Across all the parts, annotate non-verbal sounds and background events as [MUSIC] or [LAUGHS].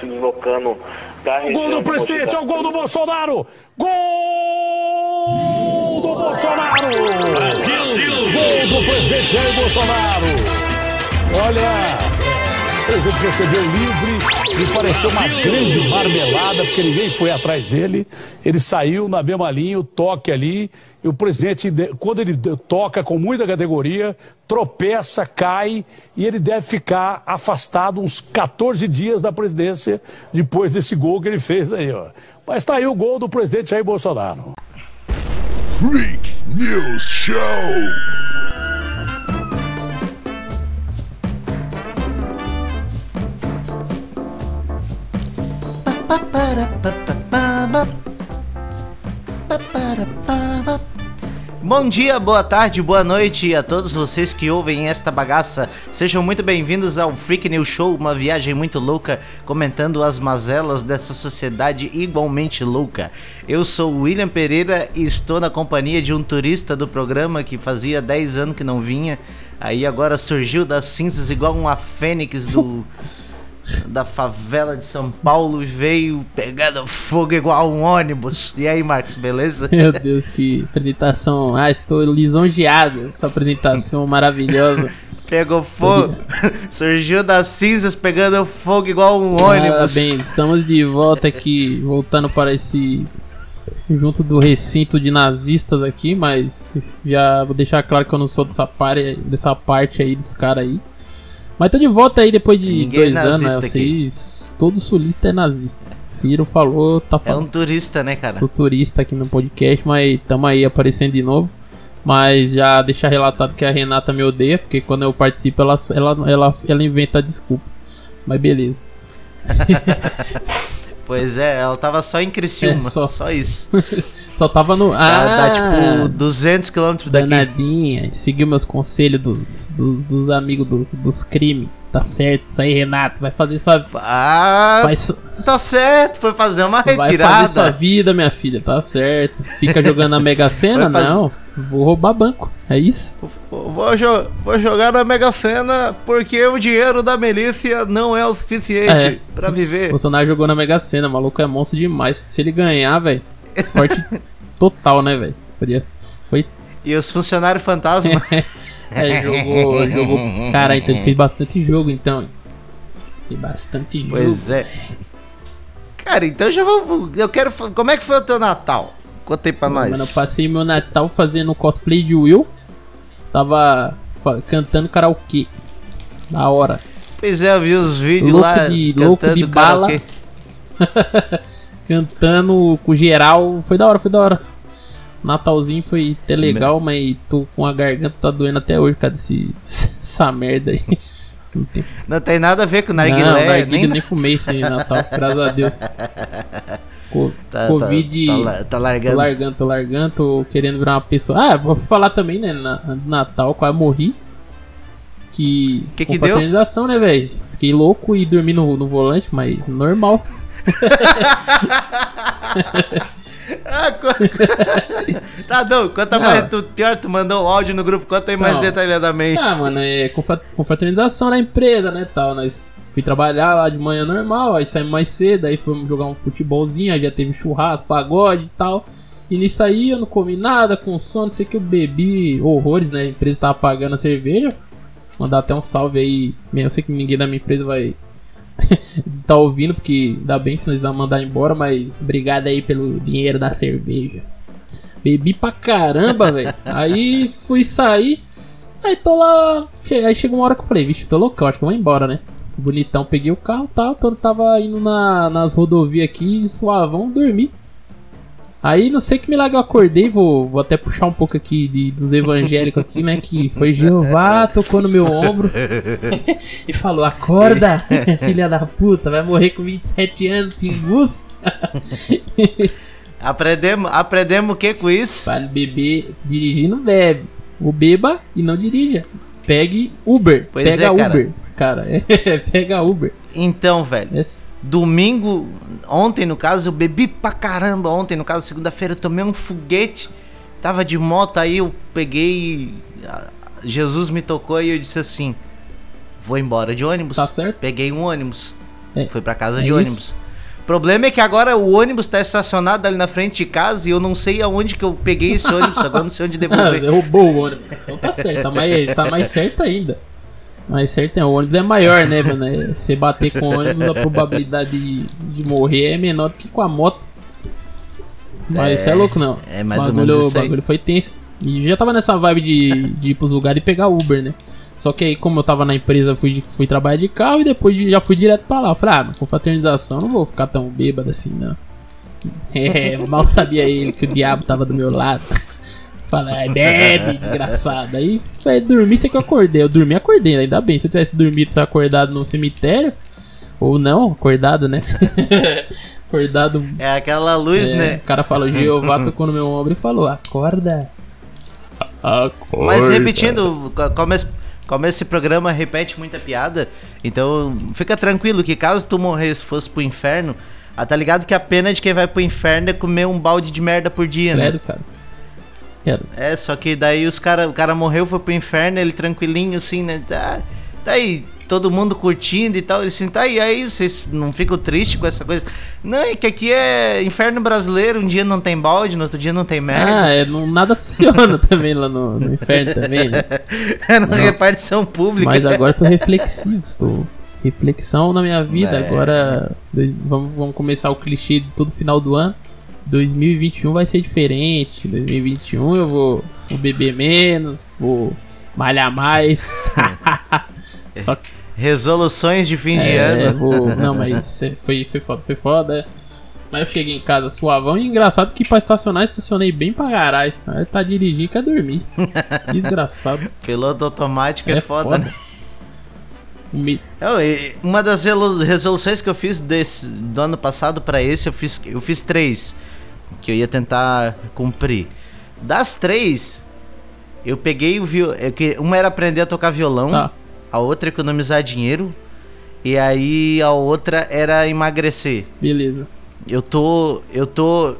se deslocando da região. Gol do presidente, é o gol do Bolsonaro! Gol do Bolsonaro! Brasil! Gol do presidente Jair Bolsonaro! Olha, o presidente recebeu livre, me pareceu uma grande marmelada, porque ninguém foi atrás dele. Ele saiu na mesma linha, o toque ali, e o presidente, quando ele toca com muita categoria, tropeça, cai, e ele deve ficar afastado uns 14 dias da presidência depois desse gol que ele fez aí, ó. Mas tá aí o gol do presidente Jair Bolsonaro. Freak News Show! Bom dia, boa tarde, boa noite a todos vocês que ouvem esta bagaça. Sejam muito bem-vindos ao Freak News Show, uma viagem muito louca, comentando as mazelas dessa sociedade igualmente louca. Eu sou o William Pereira e estou na companhia de um turista do programa que fazia 10 anos que não vinha. Aí agora surgiu das cinzas igual uma fênix do [LAUGHS] da favela de São Paulo veio pegando fogo igual um ônibus. E aí, Marcos, beleza? [LAUGHS] Meu Deus, que apresentação. Ah, estou lisonjeado. Essa apresentação maravilhosa. Pegou fogo, [LAUGHS] surgiu das cinzas pegando fogo igual um ônibus. Parabéns, estamos de volta aqui, voltando para esse. junto do recinto de nazistas aqui, mas já vou deixar claro que eu não sou dessa, parte, dessa parte aí dos caras aí. Mas tô de volta aí depois de Ninguém dois é anos, né? Sei, todo sulista é nazista. Ciro falou, tá falando. É um turista, né, cara? Sou turista aqui no podcast, mas tamo aí aparecendo de novo. Mas já deixar relatado que a Renata me odeia, porque quando eu participo ela, ela, ela, ela inventa desculpa. Mas beleza. [LAUGHS] pois é, ela tava só em Criciúma, é, só. só isso. [LAUGHS] Só tava no. Ah, dá, tipo 200 km daqui. Danadinha. Seguiu meus conselhos dos, dos, dos amigos do, dos crimes. Tá certo, isso aí, Renato. Vai fazer sua. Ah, Faz... tá certo. Foi fazer uma retirada. Vai fazer sua vida, minha filha. Tá certo. Fica jogando na Mega Sena? Fazer... Não. Vou roubar banco. É isso? Vou, jo vou jogar na Mega Sena porque o dinheiro da milícia não é o suficiente é. para viver. Bolsonaro jogou na Mega Sena. O maluco é monstro demais. Se ele ganhar, velho. Sorte [LAUGHS] total, né, velho? Podia. Foi. E os funcionários fantasma? [LAUGHS] é, jogou, jogou. Cara, então ele fez bastante jogo, então. Fez bastante jogo. Pois é. Cara, então já vou. Eu quero. Como é que foi o teu Natal? Contei pra nós. Mano, eu passei meu Natal fazendo cosplay de Will. Tava cantando karaokê. Da hora. Pois é, eu vi os vídeos louco lá. De, louco de bala. [LAUGHS] cantando com geral. Foi da hora, foi da hora. Natalzinho foi até legal, mas tô com a garganta tá doendo até hoje, cara, desse, [LAUGHS] essa merda aí. Não tem, não tem nada a ver com o narguilé. Não, narguilé nem... nem fumei esse Natal, graças a Deus. [LAUGHS] Co tá, tá Covid. Tá, tá, tá, largando. Tô largando, tô largando, tô querendo virar uma pessoa. Ah, vou falar também, né? Na, Natal, quase morri. Que. Que que deu? né, velho? Fiquei louco e dormi no, no volante, mas normal. [LAUGHS] [LAUGHS] ah, [LAUGHS] tá, Dom, conta mais. Tu, pior, tu mandou um áudio no grupo, conta aí mais não. detalhadamente. Ah, mano, é confraternização da empresa, né, tal. Nós fui trabalhar lá de manhã normal, aí saímos mais cedo, aí fomos jogar um futebolzinho, aí já teve churrasco, pagode e tal. E nisso aí eu não comi nada, com sono, sei que eu bebi horrores, né? A empresa tava pagando a cerveja. Mandar até um salve aí. Eu sei que ninguém da minha empresa vai [LAUGHS] tá ouvindo, porque ainda bem se nós vamos mandar embora, mas obrigado aí pelo dinheiro da cerveja. Bebi pra caramba, [LAUGHS] velho. Aí fui sair. Aí tô lá. Aí chegou uma hora que eu falei, vixe, tô loucão, acho que eu vou embora, né? Bonitão, peguei o carro e tal. Então tava indo na, nas rodovias aqui, suavão, dormi. Aí não sei que milagre eu acordei, vou, vou até puxar um pouco aqui de, dos evangélicos aqui, né? Que foi Jeová, tocou no meu ombro [LAUGHS] e falou: Acorda, [LAUGHS] filha da puta, vai morrer com 27 anos, pingus. [LAUGHS] aprendemos, aprendemos o que com isso? Para beber, dirigir não bebe. O beba e não dirija. Pegue Uber. Pois pega é, cara. Uber, cara. pega Uber. Então, velho. Esse domingo, ontem no caso, eu bebi pra caramba. Ontem, no caso, segunda-feira, eu tomei um foguete. Tava de moto, aí eu peguei. Jesus me tocou e eu disse assim: Vou embora de ônibus. Tá certo. Peguei um ônibus. É, Fui pra casa é de isso. ônibus. O problema é que agora o ônibus tá estacionado ali na frente de casa e eu não sei aonde que eu peguei esse ônibus, agora não sei onde [LAUGHS] devolver. derrubou o ônibus. Então tá certo, tá mais, tá mais certo ainda. Mais certo é, o ônibus é maior, né, mano? É, Você bater com o ônibus, a probabilidade de, de morrer é menor do que com a moto. Mas isso é, louco, não. é mais ou bagulho, menos isso O bagulho foi tenso. E já tava nessa vibe de, de ir pros lugares e pegar Uber, né? Só que aí, como eu tava na empresa, fui, fui trabalhar de carro e depois de- já fui direto pra lá. Eu falei, ah, mas com fraternização não vou ficar tão bêbado assim, não. [LAUGHS] É, mal sabia ele que o diabo tava do meu lado. Fala, "Ai, bebe, desgraçado. Aí foi dormir, sei que eu acordei. Eu dormi, acordei, ainda bem. Se eu tivesse dormido, se acordado no cemitério, ou não, acordado, né? [LAUGHS] acordado. É aquela luz, é, né? O cara falou, Jeová tocou no meu ombro e falou, acorda. Acorda. Mas repetindo, co- como esse, como esse programa repete muita piada, então fica tranquilo que caso tu morresse e fosse pro inferno, ah, tá ligado que a pena de quem vai pro inferno é comer um balde de merda por dia, né? Credo, cara. Quero. É, só que daí os cara, o cara morreu, foi pro inferno, ele tranquilinho assim, né? Tá, tá aí, todo mundo curtindo e tal. Ele assim, tá aí, aí vocês não ficam tristes com essa coisa? Não, é que aqui é inferno brasileiro, um dia não tem balde, no outro dia não tem merda. Ah, é, não, nada funciona [LAUGHS] também lá no, no inferno também, né? [LAUGHS] É na repartição pública. Mas agora eu tô reflexivo, estou. Reflexão na minha vida. É. Agora vamos, vamos começar o clichê de todo final do ano. 2021 vai ser diferente. 2021 eu vou, vou beber menos, vou malhar mais. [LAUGHS] Só que Resoluções de fim de é, ano. vou. [LAUGHS] Não, mas cê- foi, foi foda, foi foda. Mas eu cheguei em casa suavão e engraçado que pra estacionar, estacionei bem pra caralho. Aí tá dirigindo quer dormir. [LAUGHS] Desgraçado. Piloto automático é, É foda, foda. né? Me- Eu, uma das resoluções que eu fiz desse, do ano passado pra esse, eu fiz, eu fiz três. Que eu ia tentar cumprir. Das três, eu peguei o violão. Uma era aprender a tocar violão, Tá. a outra economizar dinheiro. E aí a outra era emagrecer. Beleza. Eu tô. Eu tô.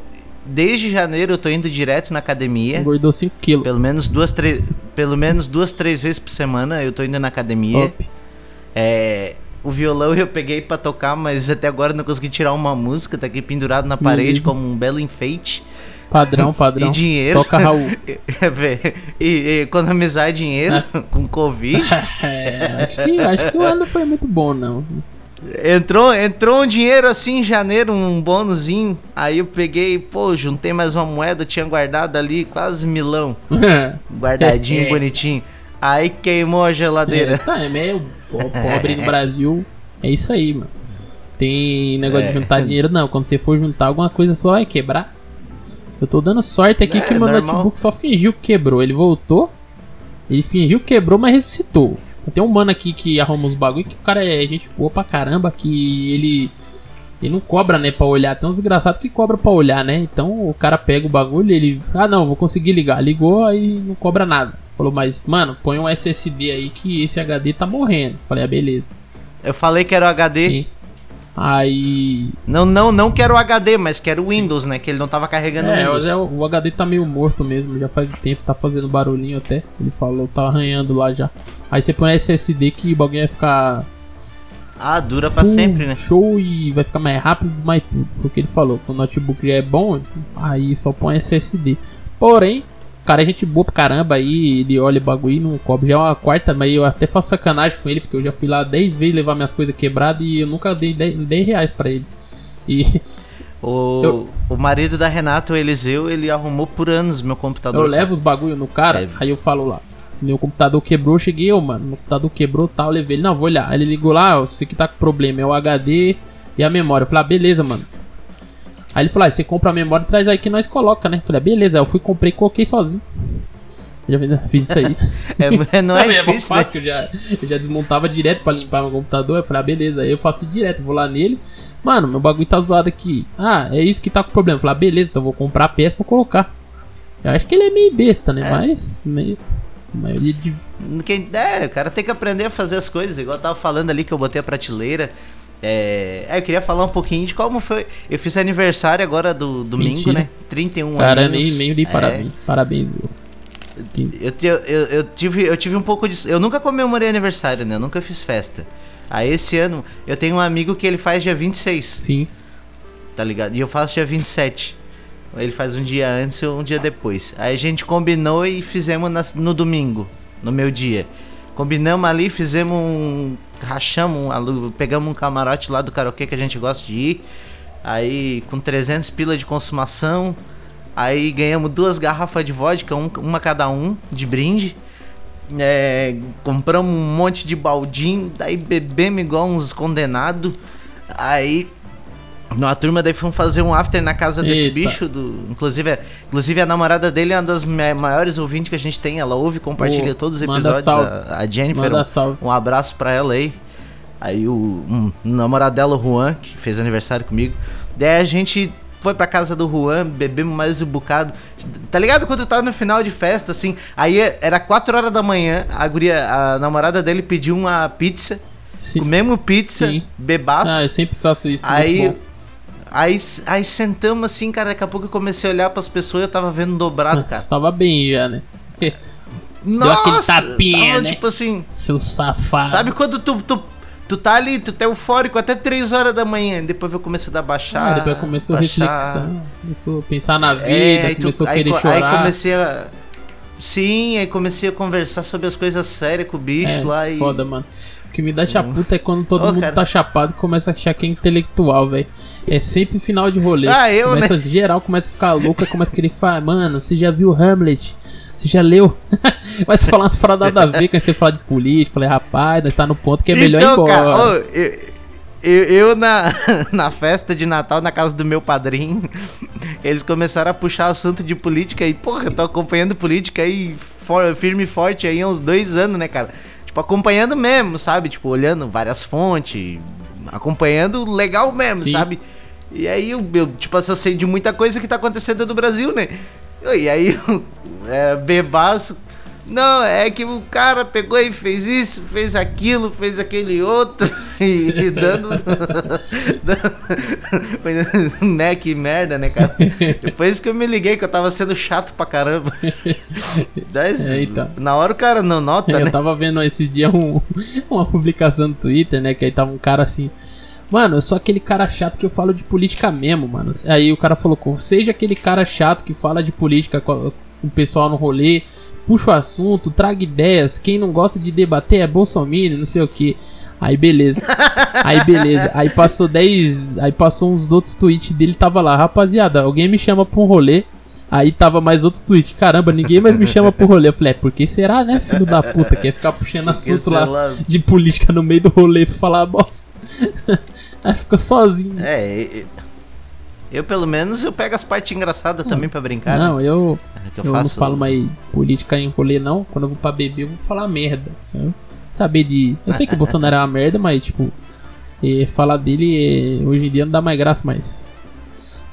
Desde janeiro eu tô indo direto na academia. Engordou 5 quilos. Pelo menos duas, três. Pelo menos duas, três vezes por semana eu tô indo na academia. Top. É, o violão eu peguei pra tocar, mas até agora não consegui tirar uma música, tá aqui pendurado na parede como um belo enfeite. Padrão, padrão. E dinheiro. Toca Raul. [LAUGHS] e, e economizar dinheiro com Covid. [LAUGHS] É, acho, que, acho que o ano foi muito bom, não. Entrou, entrou um dinheiro assim em janeiro, um bônusinho. Aí eu peguei, pô, juntei mais uma moeda, eu tinha guardado ali quase milão. [LAUGHS] Guardadinho, É. bonitinho. Aí queimou a É, geladeira. tá, é meio pobre no Brasil. É isso aí, mano. Tem negócio É. de juntar dinheiro, não. Quando você for juntar alguma coisa, só vai quebrar. Eu tô dando sorte aqui É, que meu normal. notebook só fingiu que quebrou. Ele voltou. Ele fingiu que quebrou, mas ressuscitou. Tem um mano aqui que arruma os bagulho que o cara é gente boa pra caramba, que ele. Ele não cobra, né, pra olhar. Tem uns desgraçados que cobra pra olhar, né? Então o cara pega o bagulho ele. Ah, não, vou conseguir ligar. Ligou, aí não cobra nada. Falou, mas, mano, põe um SSD aí que esse HD tá morrendo. Falei, ah, beleza. Eu falei que era o HD. Sim. Aí. Não, não, não quero o HD, mas quero o Windows, né? Que ele não tava carregando o É, Windows. é, o o HD tá meio morto mesmo, já faz tempo, tá fazendo barulhinho até. Ele falou, tá arranhando lá já. Aí você põe SSD que o bagulho vai ficar Ah, dura pra full sempre, né? show e vai ficar mais rápido, mais tudo. Foi o que ele falou. Que o notebook já é bom, aí só põe SSD. Porém, cara é gente boa pra caramba aí, ele olha o bagulho e não cobra. Já é uma quarta, mas eu até faço sacanagem com ele, porque eu já fui lá 10 vezes levar minhas coisas quebradas e eu nunca dei 10, 10 reais pra ele. E [LAUGHS] O, Eu- o marido da Renata, o Eliseu, ele arrumou por anos meu computador. Eu levo os bagulho no cara, É. aí eu falo lá. Meu computador quebrou, eu cheguei, eu, mano. Meu computador quebrou tal, eu levei ele. Não, vou olhar. Aí ele ligou lá, ó, isso aqui tá com problema. É o HD e a memória. Eu falei, ah, beleza, mano. Aí ele falou, ah, você compra a memória e traz aí que nós coloca, né? Eu falei, ah, beleza. Aí eu fui, comprei e coloquei sozinho. Eu já fiz [LAUGHS] isso aí. É, não [LAUGHS] é mó difícil, né? fácil, que eu já, eu já desmontava direto pra limpar meu computador. Eu falei, ah, beleza. Aí eu faço direto, vou lá nele. Mano, meu bagulho tá zoado aqui. Ah, é isso que tá com problema. Eu falei, ah, beleza, então eu vou comprar a peça pra colocar. Eu acho que ele é meio besta, né? Mas. Meio, de. Quem, é, o cara tem que aprender a fazer as coisas. Igual eu tava falando ali que eu botei a prateleira. É, é, eu queria falar um pouquinho de como foi. Eu fiz aniversário agora do domingo, Mentira. né? 31 Cara, anos. nem, nem dei É, parabéns. Parabéns, viu? Eu, te- eu, eu tive, eu tive um pouco de. Eu nunca comemorei aniversário, né? Eu nunca fiz festa. Aí esse ano eu tenho um amigo que ele faz dia 26, Sim. tá ligado? E eu faço dia 27. Ele faz um dia antes ou um dia depois. Aí a gente combinou e fizemos nas- no domingo, no meu dia. Combinamos ali, fizemos um. Rachamos, um, pegamos um camarote lá do karaokê que a gente gosta de ir. Aí com 300 pila de consumação. Aí ganhamos duas garrafas de vodka, um- uma cada um, de brinde. É, compramos um monte de baldinho, daí bebemos igual uns condenados. Aí, numa turma, daí fomos fazer um after na casa desse Eita. bicho. Do, inclusive, a- inclusive, a namorada dele é uma das ma- maiores ouvintes que a gente tem. Ela ouve e compartilha todos os episódios. A, a Jennifer, um- um abraço pra ela aí. Aí o um, namorado dela, o Juan, que fez aniversário comigo. Daí a gente foi pra casa do Juan, bebemos mais um bocado. Tá ligado quando tá no final de festa, assim? Aí era 4 horas da manhã, a guria, a namorada dele pediu uma pizza. Sim. Comemos pizza, Sim. bebaço. Ah, eu sempre faço isso. Aí. Aí, aí sentamos assim, cara. Daqui a pouco eu comecei a olhar pras pessoas e eu tava vendo dobrado, cara. Você tava bem já, né? [LAUGHS] Nossa! aquele tapinha, tava, né? Tipo assim, Seu safado. sabe quando tu, tu, tu tá ali, tu tá eufórico até 3 horas da manhã. Depois eu comecei a dar baixar. Ah, depois começou a baixar. reflexão. Começou a pensar na vida, É, aí, tu- começou a aí querer co- chorar. Aí comecei a. Sim, aí comecei a conversar sobre as coisas sérias com o bicho É, lá e. Foda, mano. O que me dá chaputa é quando todo Ô, mundo cara. tá chapado e começa a achar que é intelectual, velho. É sempre final de rolê. Ah, eu, começa, Geral começa a ficar louco, aí começa a querer falar, mano, você já viu Hamlet? Você já leu? [LAUGHS] Mas falar umas paradas nada a ver, que a gente tem que falar de política. Falei, rapaz, nós tá no ponto que é melhor ir então, embora. cara, ô, eu, eu, eu na, [LAUGHS] na festa de Natal, na casa do meu padrinho, [LAUGHS] eles começaram a puxar assunto de política e, porra, eu tô acompanhando política aí for- firme e forte aí há uns dois anos, né, cara? Tipo, acompanhando mesmo, sabe? Tipo, olhando várias fontes, acompanhando legal mesmo, Sim. sabe? E aí eu, eu, tipo, assim, eu sei de muita coisa que tá acontecendo no Brasil, né? E aí, [LAUGHS] é, bebaço. Não, é que o cara pegou e fez isso, fez aquilo, fez aquele outro, [LAUGHS] e, e [LAUGHS] dando. dando né, que merda, né, cara? Depois que eu me liguei que eu tava sendo chato pra caramba. É, então. Na hora o cara não nota, Eu né? tava vendo esses dias um- uma publicação no Twitter, né? Que aí tava um cara assim. Mano, eu sou aquele cara chato que eu falo de política mesmo, mano. Aí o cara falou, seja aquele cara chato que fala de política com, o pessoal no rolê, puxa o assunto, traga ideias. Quem não gosta de debater é Bolsonaro, não sei o que. Aí beleza. [LAUGHS] Aí beleza. Aí passou 10. Aí passou uns outros tweets dele, tava lá, rapaziada, alguém me chama pra um rolê. Aí tava mais outros tweets. Caramba, ninguém mais me chama pro rolê. Eu falei, é, por que será, né, filho da puta? Quer ficar puxando assunto lá lá. de política no meio do rolê pra falar bosta. Aí ficou sozinho. É, eu pelo menos eu pego as partes engraçadas também pra brincar. Não, né? eu, É que eu, não falo mais política em rolê, não. Quando eu vou pra beber, eu vou falar merda. Eu saber de. Eu sei que o [LAUGHS] Bolsonaro é uma merda, mas, tipo, falar dele eh, hoje em dia não dá mais graça mais.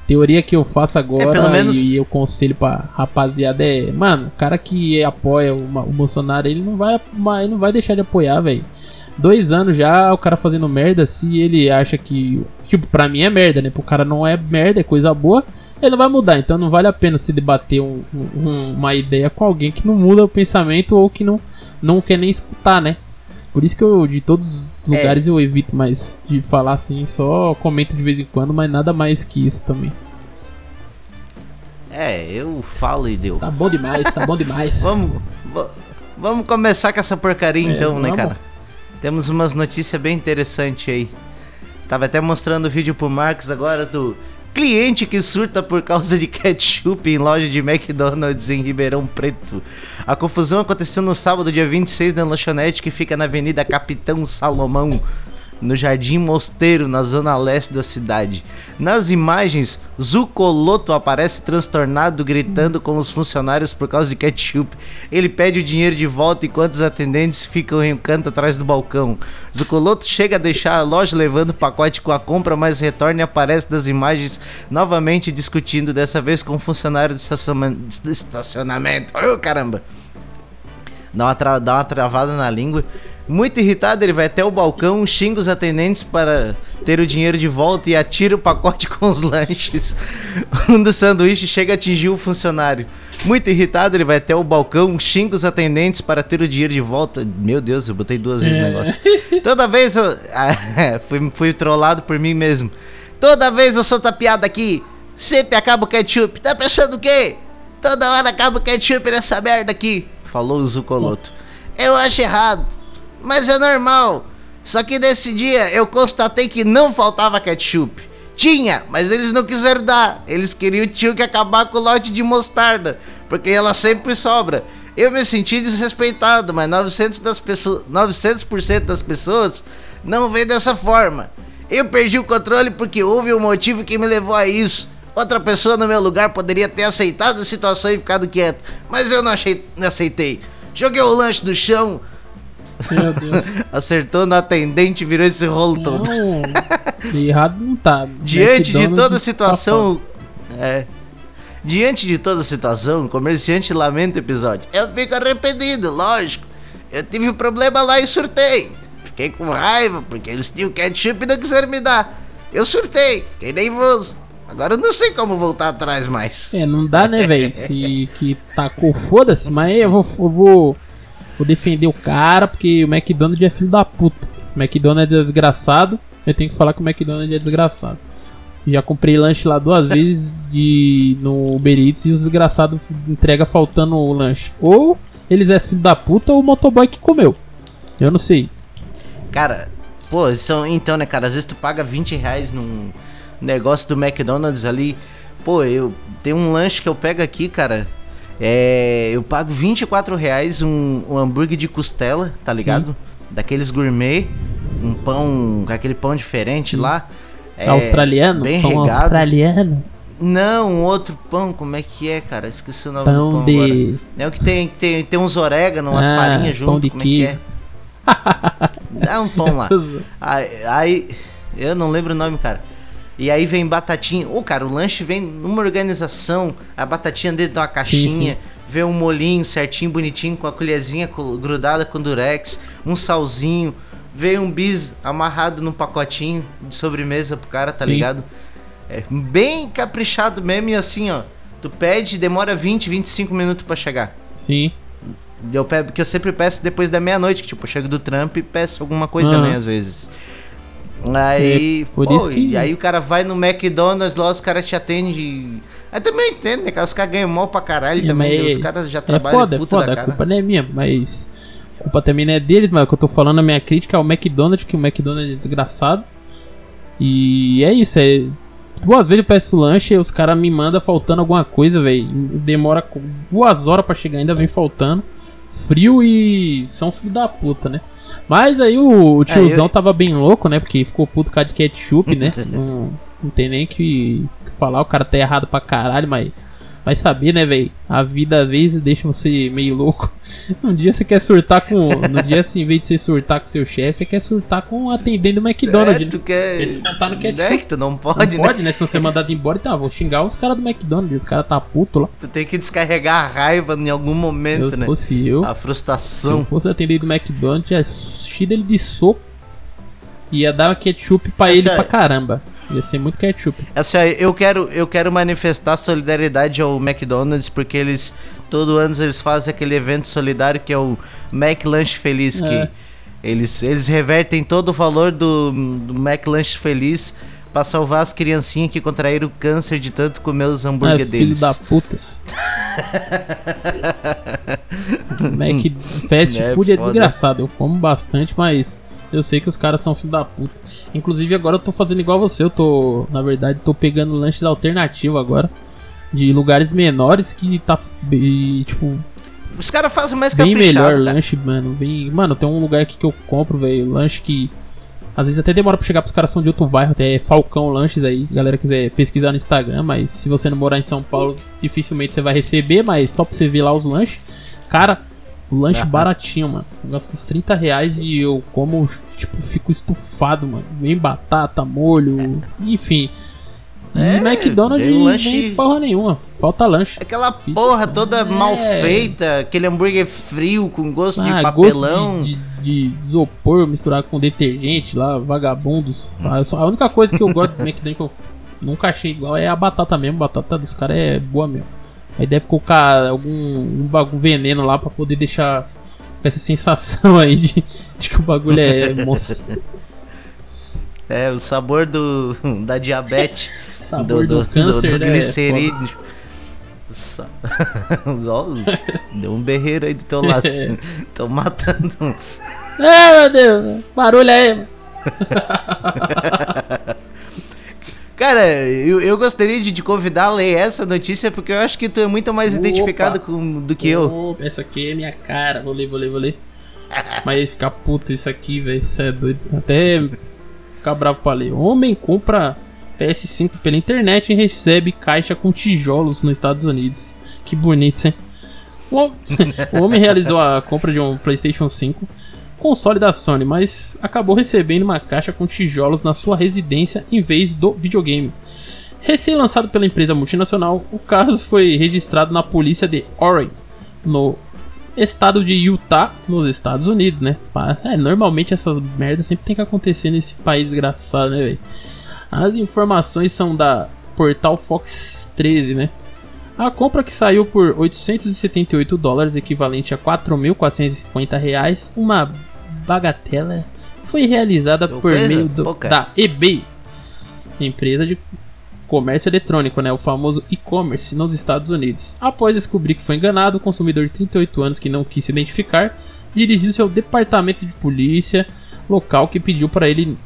Teoria que eu faço agora É, menos- e eu conselho pra rapaziada é. Mano, o cara que apoia o, o Bolsonaro, ele não vai, ele não vai deixar de apoiar, velho. Dois anos já o cara fazendo merda, se ele acha que. Tipo, pra mim é merda, né? Pro cara não é merda, é coisa boa ele não vai mudar, então não vale a pena se debater um- um- uma ideia com alguém que não muda o pensamento ou que não, não quer nem escutar, né? Por isso que eu, de todos os É. lugares, eu evito mais de falar assim, só comento de vez em quando, mas nada mais que isso também. É, eu falo e deu. Tá bom demais, tá bom demais. [LAUGHS] Vamos, va- vamos começar com essa porcaria É, então, né, vamos. cara? Temos umas notícias bem interessantes aí. Tava até mostrando o vídeo pro Marcos agora do cliente que surta por causa de ketchup em loja de McDonald's em Ribeirão Preto. A confusão aconteceu no sábado, dia 26, na lanchonete que fica na Avenida Capitão Salomão, no Jardim Mosteiro, na zona leste da cidade. Nas imagens, Zucoloto aparece transtornado, gritando com os funcionários por causa de ketchup. Ele pede o dinheiro de volta enquanto os atendentes ficam em um canto atrás do balcão. Zucoloto chega a deixar a loja levando o pacote com a compra, mas retorna e aparece das imagens novamente discutindo, dessa vez com um funcionário de estaciona- de estacionamento. Oh, caramba! dá uma, dá uma travada na língua. Muito irritado, ele vai até o balcão, xinga os atendentes para ter o dinheiro de volta e atira o pacote [LAUGHS] com os lanches. Um dos sanduíches chega a atingir o funcionário. Muito irritado, ele vai até o balcão, xinga os atendentes para ter o dinheiro de volta. Meu Deus, eu botei duas vezes o É. negócio. Toda vez eu. [LAUGHS] Ah, fui, fui trollado por mim mesmo. Toda vez eu solto a piada aqui, sempre acaba o ketchup. Tá pensando o quê? Toda hora acaba o ketchup nessa merda aqui. Falou o Zucoloto. Nossa. Eu acho errado, mas é normal. Só que nesse dia eu constatei que não faltava ketchup. Tinha, mas eles não quiseram dar. Eles queriam tinham que acabar com o lote de mostarda, porque ela sempre sobra. Eu me senti desrespeitado, mas 900%, das pessoas, 900 das pessoas não vê dessa forma. Eu perdi o controle porque houve um motivo que me levou a isso. Outra pessoa no meu lugar poderia ter aceitado a situação e ficado quieto, mas eu não, aceitei. Joguei o lanche no chão, Meu Deus. [LAUGHS] acertou no atendente virou esse rolo todo. [LAUGHS] Não, errado não tá. Diante de toda a situação. É. Diante de toda a situação, o comerciante lamenta o episódio. Eu fico arrependido, lógico. Eu tive um problema lá e surtei. Fiquei com raiva porque eles tinham ketchup e não quiseram me dar. Eu surtei, fiquei nervoso. Agora eu não sei como voltar atrás mais. É, não dá, né, velho? [LAUGHS] Se que tacou, foda-se, mas eu vou, eu vou, vou defender o cara, porque o McDonald's é filho da puta. O McDonald's é desgraçado, eu tenho que falar que o McDonald's é desgraçado. Já comprei lanche lá duas [LAUGHS] vezes de, no Uber Eats e os desgraçados entrega faltando o lanche. Ou eles é filho da puta ou o motoboy que comeu. Eu não sei. Cara, pô, são, então, né, cara, às vezes tu paga 20 reais num negócio do McDonald's ali. Pô, eu tenho um lanche que eu pego aqui, cara. É. Eu pago 24 reais um, um hambúrguer de costela, tá ligado? Daqueles gourmet. Um pão. com aquele pão diferente Sim. lá. É, australiano? Bem Pão regado. australiano. Não, um outro pão, como é que é, cara? Esqueci o nome do Pão pão de. agora. É o que tem, tem, tem uns orégano, umas Ah, farinhas pão junto, de como é que é? Dá um pão lá. [LAUGHS] Aí, aí- eu não lembro o nome, cara. E aí vem batatinha. Ô, cara, o lanche vem numa organização, a batatinha dentro de uma caixinha, sim. vem um molinho certinho, bonitinho, com a colherzinha co- grudada com durex, um salzinho, veio um bis amarrado num pacotinho de sobremesa pro cara, tá Sim. ligado? É bem caprichado mesmo e assim, ó. Tu pede, demora 20, 25 minutos pra chegar. Sim. Eu porque eu sempre peço depois da meia-noite, que tipo, eu chego do trampo e peço alguma coisa, né, às vezes. Aí, É, por pô, isso que- e aí o cara vai no McDonald's lá, os caras te atendem. Aí também entendo, né, cara? Os caras ganham mal pra caralho É, também, mas né? os caras já É trabalham foda, é puta foda, da a cara. culpa não é minha, mas. A culpa também não é deles, mas o que eu tô falando, a minha crítica é o McDonald's, que o McDonald's é desgraçado. E é isso, é. Duas vezes eu peço lanche e os caras me mandam faltando alguma coisa, velho. Demora duas horas pra chegar, ainda vem faltando. Frio e. são filho da puta, né? Mas aí o, o tiozão eu- tava bem louco, né? Porque ficou puto com a de ketchup, né? não, não tem nem que, que falar, o cara tá errado pra caralho, mas. Vai saber, né, velho? A vida às vezes deixa você meio louco. [LAUGHS] Um dia você quer surtar com. No dia assim, em vez de você surtar com seu chefe, você quer surtar com um atendente do McDonald's. É, né? tu quer... Eles contaram no ketchup. É que tu não pode, não né? pode, né? Se não ser mandado embora, então, ah, vou xingar os caras do McDonald's. Os caras tá puto lá. Tu tem que descarregar a raiva em algum Eu, momento, se né? fosse eu, A se frustração. eu fosse atendente do McDonald's, ia enchido ele de soco. Ia dar ketchup pra ele é- pra caramba. Ia ser muito ketchup. Assim, ó, eu quero, eu quero manifestar solidariedade ao McDonald's porque eles todo ano eles fazem aquele evento solidário que é o Mac Lanche Feliz É. que eles, eles revertem todo o valor do, do Mac Lanche Feliz pra salvar as criancinhas que contraíram câncer de tanto comer os É, hambúrguer filho deles. da putas. [LAUGHS] Mac Fast É Food é foda. desgraçado. Eu como bastante, mas eu sei que os caras são filho da puta. Inclusive agora eu tô fazendo igual você. Eu tô, na verdade, tô pegando lanches alternativos agora. De lugares menores que tá, e, tipo, Os caras fazem mais bem melhor cara. lanche, mano. Bem... Mano, tem um lugar aqui que eu compro, velho. Lanche que. Às vezes até demora pra chegar pros caras são de outro bairro, até Falcão Lanches aí. Galera quiser pesquisar no Instagram, mas se você não morar em São Paulo, dificilmente você vai receber, mas só pra você ver lá os lanches. Cara, o lanche baratinho, mano. Eu gasto uns 30 reais e eu como, tipo, fico estufado, mano. Vem batata, molho, enfim. E É, McDonald's um lanche- vem porra nenhuma. Falta lanche. Aquela Fita- porra toda mal É. feita, aquele hambúrguer frio com gosto de Ah, papelão. gosto de, de, de isopor misturado com detergente lá, vagabundos. Ah, A única coisa que eu gosto do [LAUGHS] McDonald's que eu nunca achei igual é a batata mesmo. A batata dos caras é boa mesmo. Aí deve colocar algum um bagulho veneno lá pra poder deixar com essa sensação [LAUGHS] aí de, de que o bagulho é [LAUGHS] monstro. É, o sabor do, da diabetes. Sabor do, câncer, do, do né? glicerídeo. [LAUGHS] Ó, Deu um berreiro aí do teu lado. Tô matando. É, meu Deus, barulho aí. Cara, eu, eu gostaria de te convidar a ler essa notícia porque eu acho que tu é muito mais Opa. identificado com, do que eu. Opa, essa aqui é minha cara. Vou ler, vou ler, vou ler. Mas ia ficar puto isso aqui, velho. Isso é doido. Até ficar bravo pra ler. Homem compra PS5 pela internet e recebe caixa com tijolos nos Estados Unidos. Que bonito, hein? O [LAUGHS] homem realizou a compra de um PlayStation 5, console da Sony, mas acabou recebendo uma caixa com tijolos na sua residência em vez do videogame. Recém-lançado pela empresa multinacional, o caso foi registrado na polícia de Oregon, no estado de Utah, nos Estados Unidos, né? É, normalmente essas merdas sempre tem que acontecer nesse país desgraçado, né, velho? As informações são da portal Fox 13, né? A compra que saiu por 878 dólares, equivalente a 4.450 reais, uma bagatela, foi realizada por Coisa meio do- da eBay, empresa de comércio eletrônico, né, o famoso e-commerce nos Estados Unidos. Após descobrir que foi enganado, o consumidor de 38 anos que não quis se identificar dirigiu-se ao departamento de polícia local que pediu para ele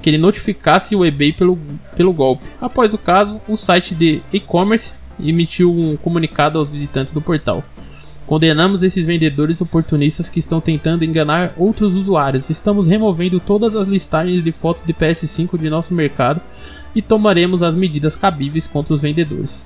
que ele notificasse o eBay pelo, pelo golpe. Após o caso, o site de e-commerce emitiu um comunicado aos visitantes do portal. Condenamos esses vendedores oportunistas que estão tentando enganar outros usuários. Estamos removendo todas as listagens de fotos de PS5 de nosso mercado e tomaremos as medidas cabíveis contra os vendedores.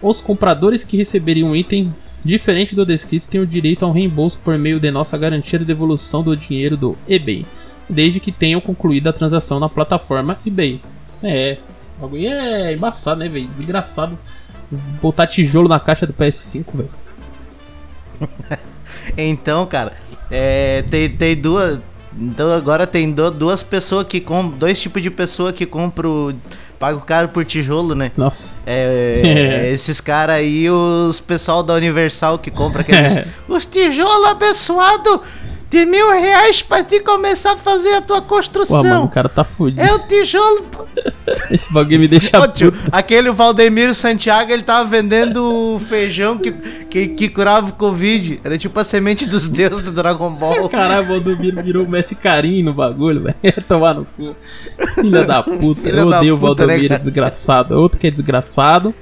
Os compradores que receberem um item diferente do descrito têm o direito a um reembolso por meio de nossa garantia de devolução do dinheiro do eBay, desde que tenham concluído a transação na plataforma eBay. É, o bagulho é embaçado, né, velho? Desgraçado botar tijolo na caixa do PS5, velho. [LAUGHS] Então, cara, é, tem, tem duas. Então agora tem do- duas pessoas que compram. Dois tipos de pessoa que compram. Pagam caro por tijolo, né? Nossa. É, [LAUGHS] é, esses caras aí, os pessoal da Universal que compra aqueles. [LAUGHS] os tijolos abençoados de mil reais pra te começar a fazer a tua Pô, mano, o construção. cara tá fudido. É o tijolo. [LAUGHS] Esse bagulho me deixa Ô, tio, aquele Valdemiro Santiago, ele tava vendendo feijão que, que, que curava o Covid. Era tipo a semente dos deuses do Dragon Ball. [LAUGHS] Caralho, o Valdomiro virou o Messi Carinho no bagulho, velho. [LAUGHS] Tomar no cu. Filha da puta. Filha Eu da odeio o né, Valdomiro, cara? desgraçado. Outro que é desgraçado.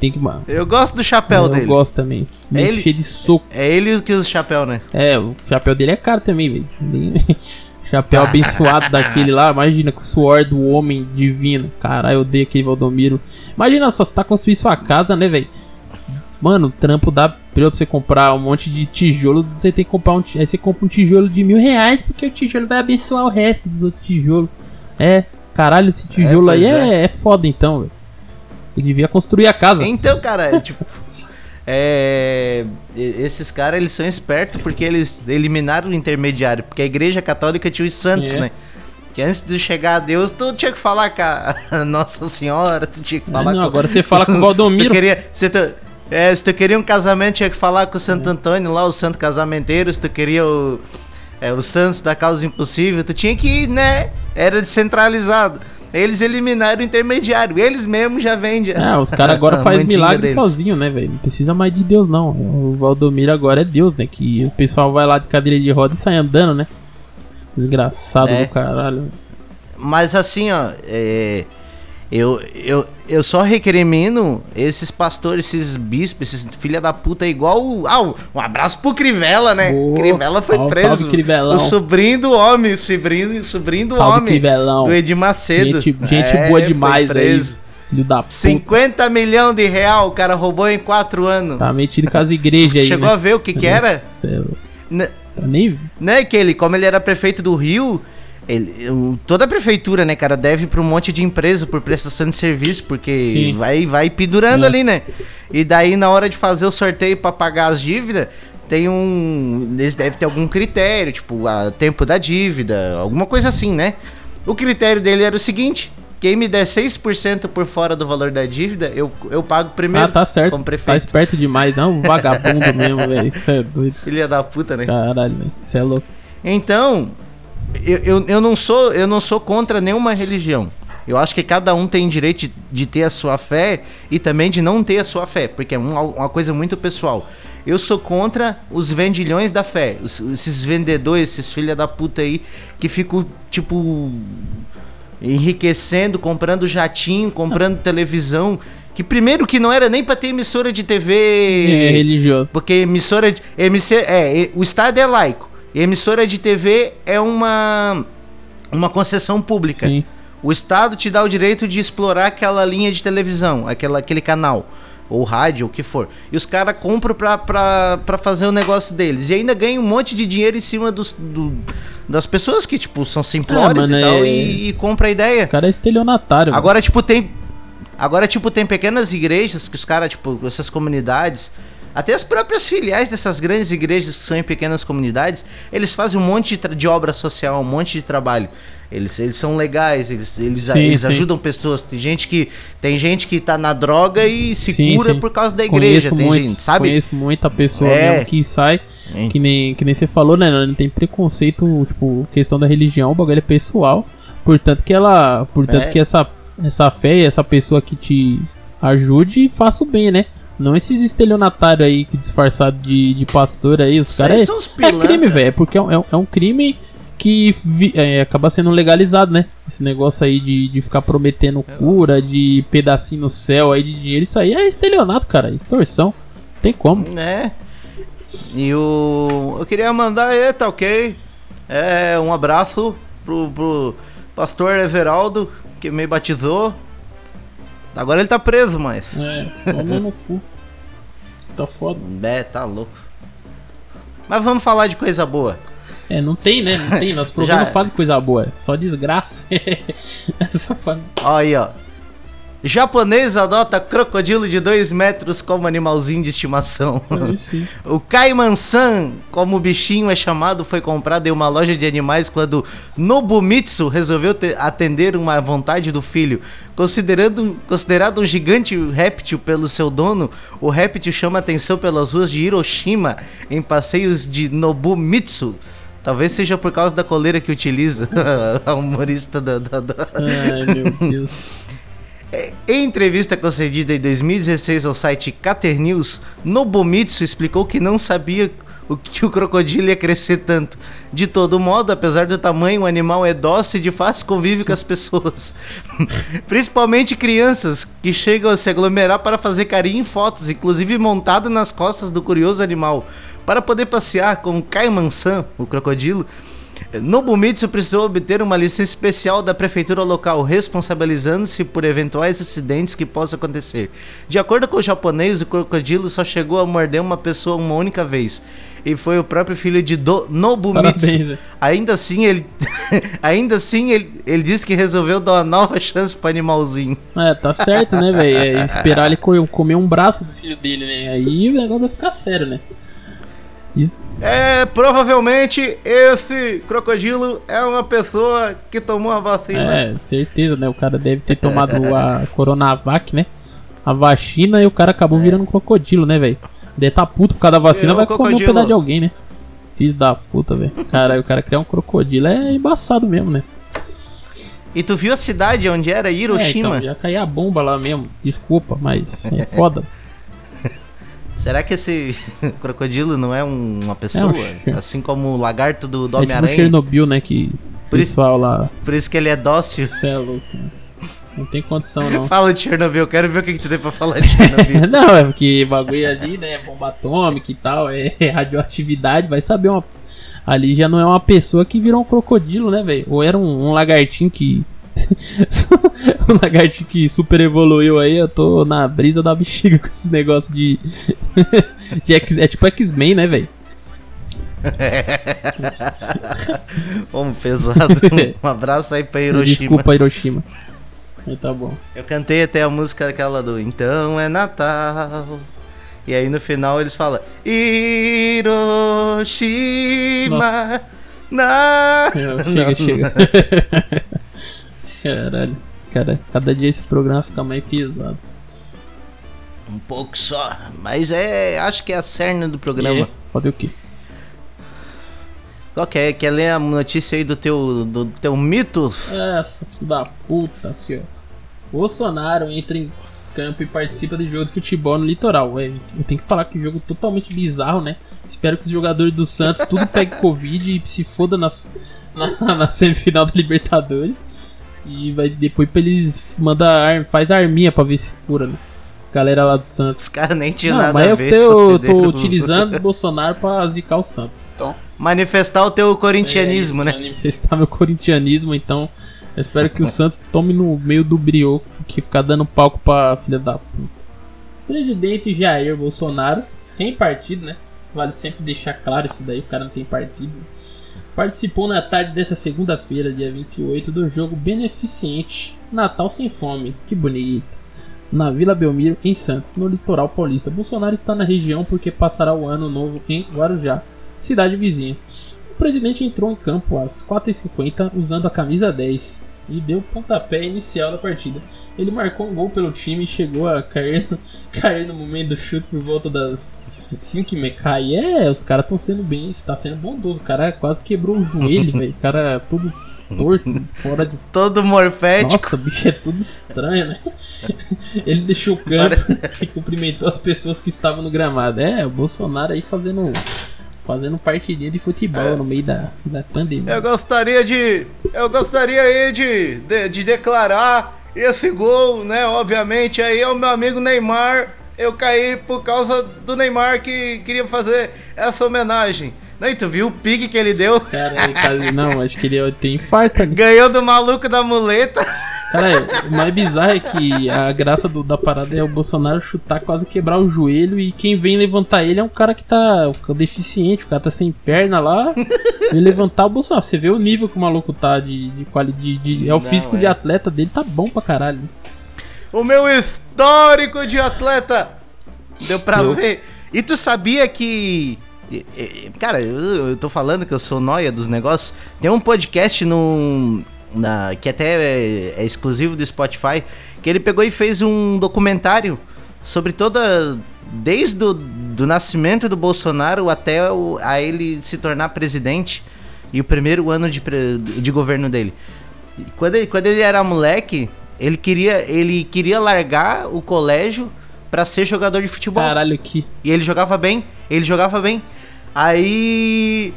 Tem que. Eu gosto do chapéu eu dele. gosto também. Me Ele- encher de soco. É ele que usa o chapéu, né? É, o chapéu dele é caro também, velho. Bem- [LAUGHS] Chapéu abençoado daquele lá, imagina com o suor do homem divino. Caralho, eu odeio aquele Valdomiro. Imagina só, você tá construindo sua casa, né, velho? Mano, o trampo dá pra você comprar um monte de tijolo. Você tem que comprar um. Aí você compra um tijolo de mil reais, porque o tijolo vai abençoar o resto dos outros tijolos. É, caralho, esse tijolo É, aí é, é foda então, velho. Ele devia construir a casa. Então, cara, é, tipo. É, esses caras eles são espertos porque eles eliminaram o intermediário, porque a igreja católica tinha os santos, É. né? Que antes de chegar a Deus, tu tinha que falar com a [LAUGHS] Nossa Senhora, tu tinha que falar não, com agora você fala com o [LAUGHS] se Valdomiro. tu queria, se tu, é, se tu queria um casamento, tinha que falar com o Santo Antônio lá, o santo casamenteiro, se tu queria o, é, o Santos da causa impossível, tu tinha que ir, né? Era descentralizado. Eles eliminaram o intermediário, eles mesmos já vendem. Ah, os caras [LAUGHS] agora fazem milagre deles. sozinho, né, velho? Não precisa mais de Deus, não. O Valdomiro agora é Deus, né? Que o pessoal vai lá de cadeira de roda e sai andando, né? Desgraçado É. do caralho. Mas assim, ó, é, eu, eu, eu só recrimino esses pastores, esses bispos, esses filha da puta, igual. o- Ah, um abraço pro Crivella, né? Boa. Crivella foi Salve, preso. salve, Crivelão. O sobrinho do homem, o sobrinho, sobrinho do Salve, homem. Crivelão. Do Edir Macedo. Gente, gente É, boa demais aí. preso. Filho da puta. 50 milhões de real o cara roubou em 4 anos. Tá metido com as igrejas aí. Chegou né? a ver o que que era? Nossa, eu N- nem. né, que ele, como ele era prefeito do Rio, ele, o- toda a prefeitura, né, cara, deve pra um monte de empresa por prestação de serviço, porque Sim. vai vai pendurando É. ali, né? E daí na hora de fazer o sorteio pra pagar as dívidas, tem um, eles devem ter algum critério, tipo, a tempo da dívida, alguma coisa assim, né? O critério dele era o seguinte: quem me der 6% por fora do valor da dívida, eu, eu pago primeiro. Ah, tá certo. Como Tá prefeito. esperto demais, não? Vagabundo mesmo, velho. Isso é doido. [LAUGHS] Filha da puta, né? Caralho, velho. Isso é louco. Então, eu, eu, eu, não sou, eu não sou contra nenhuma religião. Eu acho que cada um tem direito de, de ter a sua fé e também de não ter a sua fé, porque é uma, uma coisa muito pessoal. Eu sou contra os vendilhões da fé, os- esses vendedores, esses filha da puta aí, que ficam, tipo, enriquecendo, comprando jatinho, comprando [LAUGHS] televisão, que primeiro que não era nem pra ter emissora de TV É religioso. porque emissora de. MC, é, o Estado é laico. E emissora de TV é uma. Uma concessão pública. Sim. O Estado te dá o direito de explorar aquela linha de televisão, aquela, aquele canal. Ou rádio, ou o que for. E os caras compram pra, pra, pra fazer o negócio deles. E ainda ganham um monte de dinheiro em cima dos, do- das pessoas que, tipo, são simplórias mano, e tal. é- E, e compra a ideia. O cara é estelionatário. Agora, tipo, tem. Agora, tipo, tem pequenas igrejas que os caras, tipo, essas comunidades. Até as próprias filiais dessas grandes igrejas que são em pequenas comunidades, eles fazem um monte de, de obra social, um monte de trabalho. Eles, eles são legais, eles, eles, Sim, eles sim. ajudam pessoas. Tem gente que tem gente que tá na droga e se Sim, cura por causa da igreja, Conheço tem muitos, gente, sabe? Conheço muita pessoa É. mesmo que sai, que nem, que nem você falou, né? Não tem preconceito, tipo, questão da religião, o bagulho é pessoal. Portanto que ela. Portanto É. que essa, essa fé e essa pessoa que te ajude faça o bem, né? Não esses estelionatários aí que disfarçado de, de pastor aí, os aí caras. são os É, é pilantra. crime, velho. É porque é um, é é um crime que vi- é, acaba sendo legalizado, né? Esse negócio aí de, de ficar prometendo cura, de pedacinho no céu aí de dinheiro. Isso aí é estelionato, cara. é Extorsão. Tem como. né? E o. Eu queria mandar, é, tá ok? É, um abraço pro, pro pastor Everaldo, que me batizou. Agora ele tá preso, mas. É, toma no cu. Tá foda. É, tá louco. Mas vamos falar de coisa boa. É, não tem, né? Não tem. Nosso [LAUGHS] programa Já- não fala de coisa boa. é Só desgraça. [LAUGHS] [LAUGHS] Essa fala. Ó aí, ó. Japonês adota crocodilo de 2 metros como animalzinho de estimação. [LAUGHS] O Kaiman-san, como o bichinho é chamado, foi comprado em uma loja de animais quando Nobumitsu resolveu te- atender uma vontade do filho. Considerando, considerado um gigante réptil pelo seu dono, o réptil chama atenção pelas ruas de Hiroshima em passeios de Nobumitsu. Talvez seja por causa da coleira que utiliza, [LAUGHS] a humorista da- da- da, Ai, meu Deus. [LAUGHS] em entrevista concedida em 2016 ao site Cater News, Nobumitsu explicou que não sabia o que o crocodilo ia crescer tanto. De todo modo, apesar do tamanho, o animal é dócil e de fácil convívio com as pessoas. [LAUGHS] Principalmente crianças, que chegam a se aglomerar para fazer carinho em fotos, inclusive montado nas costas do curioso animal. Para poder passear com o Kaiman-san, o crocodilo, Nobumitsu precisou obter uma licença especial da prefeitura local, responsabilizando-se por eventuais acidentes que possam acontecer. De acordo com o japonês, o crocodilo só chegou a morder uma pessoa uma única vez. E foi o próprio filho de Do Nobumitsu. Parabéns. Ainda assim, ele, [LAUGHS] ainda assim ele, ele disse que resolveu dar uma nova chance pro animalzinho. É, tá certo, né, velho? É esperar ele co- comer um braço do filho dele, né? Aí o negócio vai ficar sério, né? Diz- É, provavelmente esse crocodilo é uma pessoa que tomou a vacina. É, certeza, né? O cara deve ter tomado a Coronavac, né? A vacina e o cara acabou virando um crocodilo, né, velho? Deve tá puto por causa da vacina, Virou vai comer um pedaço de alguém, né? Filho da puta, velho. Cara, o cara criar um crocodilo é embaçado mesmo, né? E tu viu a cidade onde era É, Hiroshima? então, já caía a bomba lá mesmo. Desculpa, mas é foda. [LAUGHS] Será que esse [LAUGHS] crocodilo não é um- uma pessoa? É um assim como o lagarto do, do é tipo Homem-Aranha? Chernobyl, né? Que Por isso- pessoal lá. Por isso que ele é dócil. Cê é louco. né? Não tem condição, não. [LAUGHS] Fala de Chernobyl, eu quero ver o que, que tu tem pra falar de [LAUGHS] Chernobyl. não, é porque bagulho ali, né? Bomba atômica e tal, é radioatividade, vai saber uma. Ali já não é uma pessoa que virou um crocodilo, né, velho? Ou era um, um lagartinho que. [LAUGHS] um lagartinho que super evoluiu aí, eu tô na brisa da bexiga com esse negócio de. [LAUGHS] de X, é tipo X-Men, né, velho? Vamos [LAUGHS] pesado. Um abraço aí pra Hiroshima. Desculpa, Hiroshima. Aí tá bom. Eu cantei até a música aquela do Então é Natal. E aí no final eles falam Hiroshima. Nossa. Na... Não, chega, chega. Caralho. cara. Cada dia esse programa fica mais pesado. Um pouco só. Mas é. Acho que é a cerne do programa. É, fazer o quê? Qual que é? Quer ler a notícia aí do teu, do teu mitos? Essa filho da puta aqui, ó. Bolsonaro entra em campo e participa de jogo de futebol no litoral. É, eu tenho que falar que o jogo é totalmente bizarro, né? Espero que os jogadores do Santos tudo pegue Covid e se foda na, na, na semifinal da Libertadores. E vai depois pra eles mandar faz arminha pra ver se cura, né? Galera lá do Santos. Os caras nem tinham nada mas a eu, ver. tô, só eu tô utilizando o [LAUGHS] Bolsonaro pra zicar o Santos. Então, Manifestar o teu corintianismo, é né? isso, Manifestar meu corintianismo, então. Eu espero que o [LAUGHS] Santos tome no meio do brioco que ficar dando palco pra filha da puta. Presidente Jair Bolsonaro, sem partido, né? Vale sempre deixar claro isso daí, o cara não tem partido. Participou na tarde dessa segunda-feira, dia 28, do jogo beneficente Natal Sem Fome. Que bonito. Na Vila Belmiro, em Santos, no litoral paulista. Bolsonaro está na região porque passará o ano novo em Guarujá, cidade vizinha. O presidente entrou em campo às 4h50 usando a camisa 10 e deu o pontapé inicial da partida. Ele marcou um gol pelo time e chegou a cair, [LAUGHS] cair no momento do chute por volta das 5 e cai. É, os caras estão sendo bem, está sendo bondoso. O cara quase quebrou o joelho, [LAUGHS] velho. O cara todo torto, fora de Todo morfético. nossa, o bicho é tudo estranho, né? [LAUGHS] Ele deixou o campo [LAUGHS] e cumprimentou as pessoas que estavam no gramado. É, o Bolsonaro aí fazendo, fazendo partidinha de futebol no meio da, da pandemia. Eu gostaria de. Eu gostaria aí de, de, de declarar esse gol, né? Obviamente, aí é o meu amigo Neymar. Eu caí por causa do Neymar que queria fazer essa homenagem. Não, e tu viu o pique que ele deu? Cara, ele quase- não, acho que ele ter infarto. Ganhou do maluco da muleta. Cara, o mais bizarro é que a graça do- da parada é o Bolsonaro chutar, quase quebrar o joelho e quem vem levantar ele é um cara que tá deficiente, o cara tá sem perna lá. E levantar o Bolsonaro. Você vê o nível que o maluco tá de, de qualidade. De, de- é o Não, físico é. de atleta dele, tá bom pra caralho. O meu histórico de atleta. Deu pra ver. E tu sabia que. Cara, eu, eu tô falando que eu sou noia dos negócios. Tem um podcast no. Na, que até é, é exclusivo do Spotify. Que ele pegou e fez um documentário sobre toda. Desde o do nascimento do Bolsonaro até o, a ele se tornar presidente. E o primeiro ano de, de governo dele. Quando ele, quando ele era moleque, ele queria, ele queria largar o colégio pra ser jogador de futebol. Caralho, que. E ele jogava bem, ele jogava bem. Aí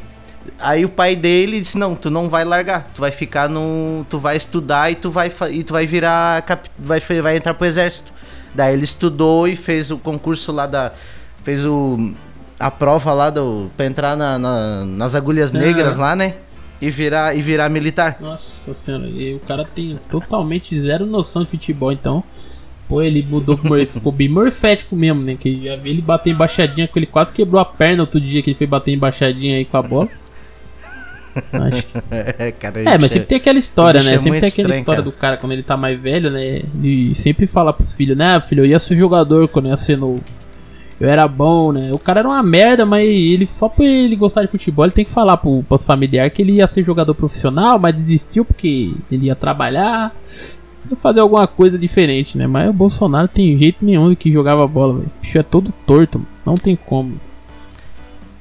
aí o pai dele disse: "Não, tu não vai largar, tu vai ficar no, tu vai estudar e tu vai e tu vai virar cap, vai vai entrar pro exército". Daí ele estudou e fez o concurso lá da fez o a prova lá do para entrar na- na- nas agulhas Ah. negras lá, né? E virar e virar militar. Nossa senhora, e o cara tem totalmente zero noção de futebol, então. Pô, ele mudou [LAUGHS] ficou bem morfético mesmo, né? Que já vi ele bater embaixadinha, que ele quase quebrou a perna outro dia que ele foi bater embaixadinha aí com a bola. [LAUGHS] Acho que... É, cara, É, mas sempre tem aquela história, né? é Sempre tem aquela estranho, história cara. do cara quando ele tá mais velho, né? E sempre fala pros filhos, né? Filho, eu ia ser jogador quando eu ia ser novo. Eu era bom, né? O cara era uma merda, mas ele só por ele gostar de futebol, ele tem que falar pro, pros familiares que ele ia ser jogador profissional, mas desistiu porque ele ia trabalhar, ia fazer alguma coisa diferente, né? Mas o Bolsonaro tem jeito nenhum de que jogava bola, velho. O bicho é todo torto, mano. não tem como.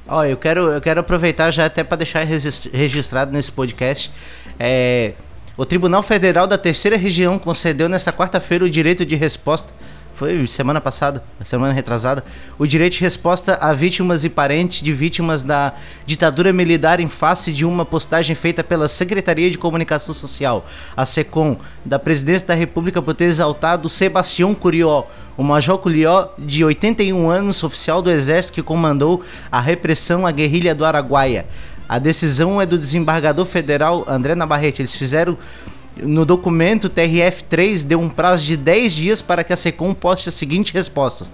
Ó, eu quero, eu quero aproveitar já até para deixar regis- registrado nesse podcast. É, o Tribunal Federal da Terceira Região concedeu nessa quarta-feira o direito de resposta. Foi semana passada, semana retrasada. O direito de resposta a vítimas e parentes de vítimas da ditadura militar em face de uma postagem feita pela Secretaria de Comunicação Social, a SECOM, da Presidência da República por ter exaltado Sebastião Curió, o Major Curió, de 81 anos, oficial do Exército que comandou a repressão à guerrilha do Araguaia. A decisão é do desembargador federal André Navarrete. Eles fizeram no documento TRF3 deu um prazo de 10 dias para que a SECOM poste as seguintes respostas.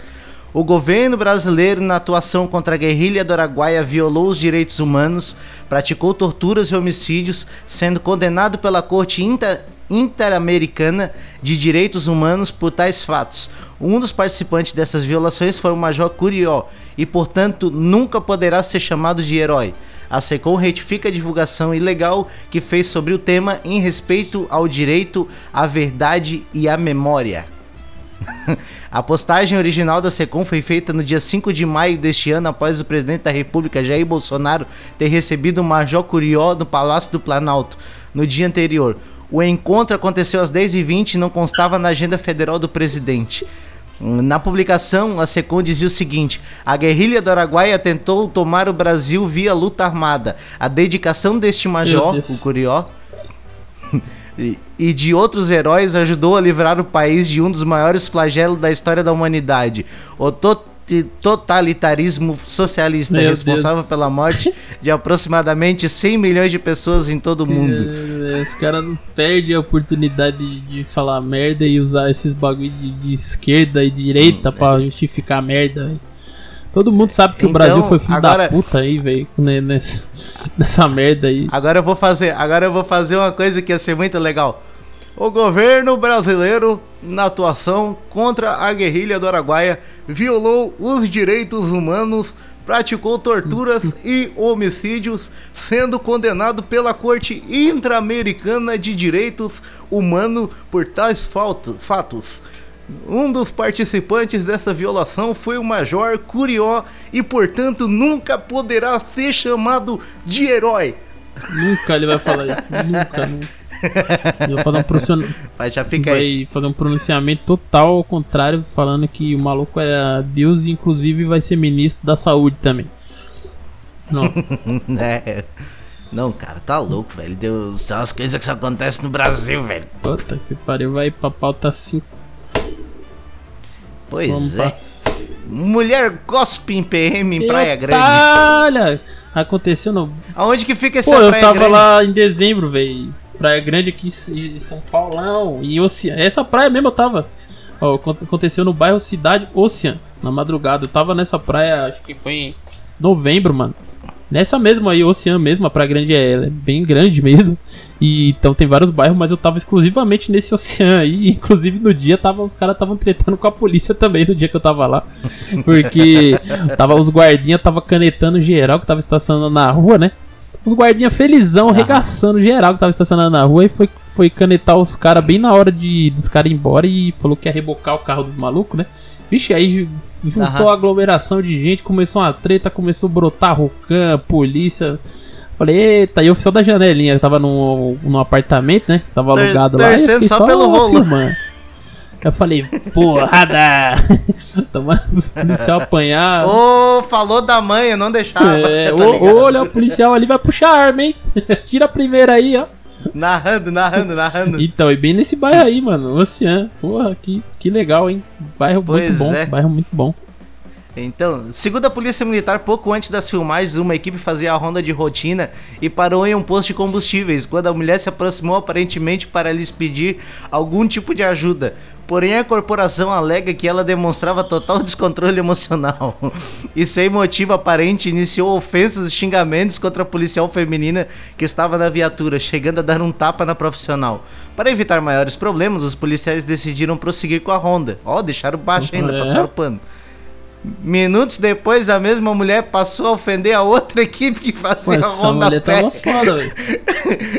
O governo brasileiro, na atuação contra a guerrilha do Araguaia, violou os direitos humanos, praticou torturas e homicídios, sendo condenado pela Corte Inter- Interamericana de Direitos Humanos por tais fatos. Um dos participantes dessas violações foi o Major Curió e, portanto, nunca poderá ser chamado de herói. A SECOM retifica a divulgação ilegal que fez sobre o tema em respeito ao direito à verdade e à memória. [LAUGHS] A postagem original da SECOM foi feita no dia 5 de maio deste ano, após o presidente da República, Jair Bolsonaro, ter recebido o Major Curió no Palácio do Planalto no dia anterior. O encontro aconteceu às 10h20 e não constava na agenda federal do presidente. Na publicação, a SECOM dizia o seguinte: a guerrilha do Araguaia tentou tomar o Brasil via luta armada. A dedicação deste major, o Curió, [LAUGHS] e- e de outros heróis ajudou a livrar o país de um dos maiores flagelos da história da humanidade, o to- totalitarismo socialista, Meu responsável Deus. pela morte de aproximadamente 100 milhões de pessoas em todo o mundo. É, Os caras não perdem a oportunidade de, de falar merda e usar esses bagulho de, de esquerda e direita pra justificar a merda. Todo mundo sabe que o Então, Brasil foi filho agora- da puta aí, velho, nessa, [LAUGHS] nessa merda aí. Agora eu vou fazer, agora eu vou fazer uma coisa que ia ser muito legal. O governo brasileiro, na atuação contra a guerrilha do Araguaia, violou os direitos humanos, praticou torturas e homicídios, sendo condenado pela Corte Interamericana de Direitos Humanos por tais fatos. Um dos participantes dessa violação foi o Major Curió e, portanto, nunca poderá ser chamado de herói. Nunca ele vai falar isso. Nunca, nunca. Ele vai fazer um pronunciamento. Já fica aí. Vai fazer um pronunciamento total ao contrário, falando que o maluco era Deus e inclusive vai ser ministro da saúde também. Não, [LAUGHS] É. Não, cara, tá louco, velho. Deus, são as coisas que só acontecem no Brasil, velho. puta que pariu, vai pra pauta 5. Pois Vamos é. Mulher cospe em PM em Praia Grande. Olha, aconteceu no. Aonde que fica essa Pô, eu Praia tava Grande? lá em dezembro, velho. Praia Grande aqui em São Paulão. E Ocean. Essa praia mesmo eu tava. Ó, acon- aconteceu no bairro Cidade Ocean, na madrugada. Eu tava nessa praia, acho que foi em novembro, mano. Nessa mesma aí, Ocean mesmo, a Praia Grande é, é bem grande [LAUGHS] mesmo. E então tem vários bairros, mas eu tava exclusivamente nesse Ocean aí. [LAUGHS] Inclusive no dia tava, os caras estavam tretando com a polícia também no dia que eu tava lá. Porque tava, os guardinha tava canetando geral que tava estacionando na rua, né? Os guardinha felizão, arregaçando geral que tava estacionando na rua e foi, foi canetar os caras bem na hora de dos caras ir embora e falou que ia rebocar o carro dos malucos, né? Vixe, aí ju- juntou a aglomeração de gente, começou uma treta, começou a brotar rocan, polícia. Falei, eita, e o oficial da janelinha, tava num, num apartamento, né? Tava alugado lá. e eu torcendo fiquei só pelo rolo. filmando. [LAUGHS] Eu falei, porrada! [LAUGHS] Tomando os policial apanhar. Ô, falou da manha, não deixava. É, [LAUGHS] tá olha, o policial ali vai puxar a arma, hein? [LAUGHS] Tira a primeira aí, ó. Narrando, narrando, narrando. Então, e bem nesse bairro aí, mano. Ocean. Porra, que, que legal, hein? Bairro Pois muito bom. é. Bairro muito bom. Então, segundo a polícia militar, pouco antes das filmagens, uma equipe fazia a ronda de rotina e parou em um posto de combustíveis, quando a mulher se aproximou aparentemente para lhes pedir algum tipo de ajuda. Porém, a corporação alega que ela demonstrava total [LAUGHS] descontrole emocional e, sem motivo aparente, iniciou ofensas e xingamentos contra a policial feminina que estava na viatura, chegando a dar um tapa na profissional. Para evitar maiores problemas, os policiais decidiram prosseguir com a ronda. Ó, deixaram baixo ainda, É? passaram pano. Minutos depois, a mesma mulher passou a ofender a outra [LAUGHS] equipe que Pô, fazia a essa ronda mulher a pé. tava foda, velho.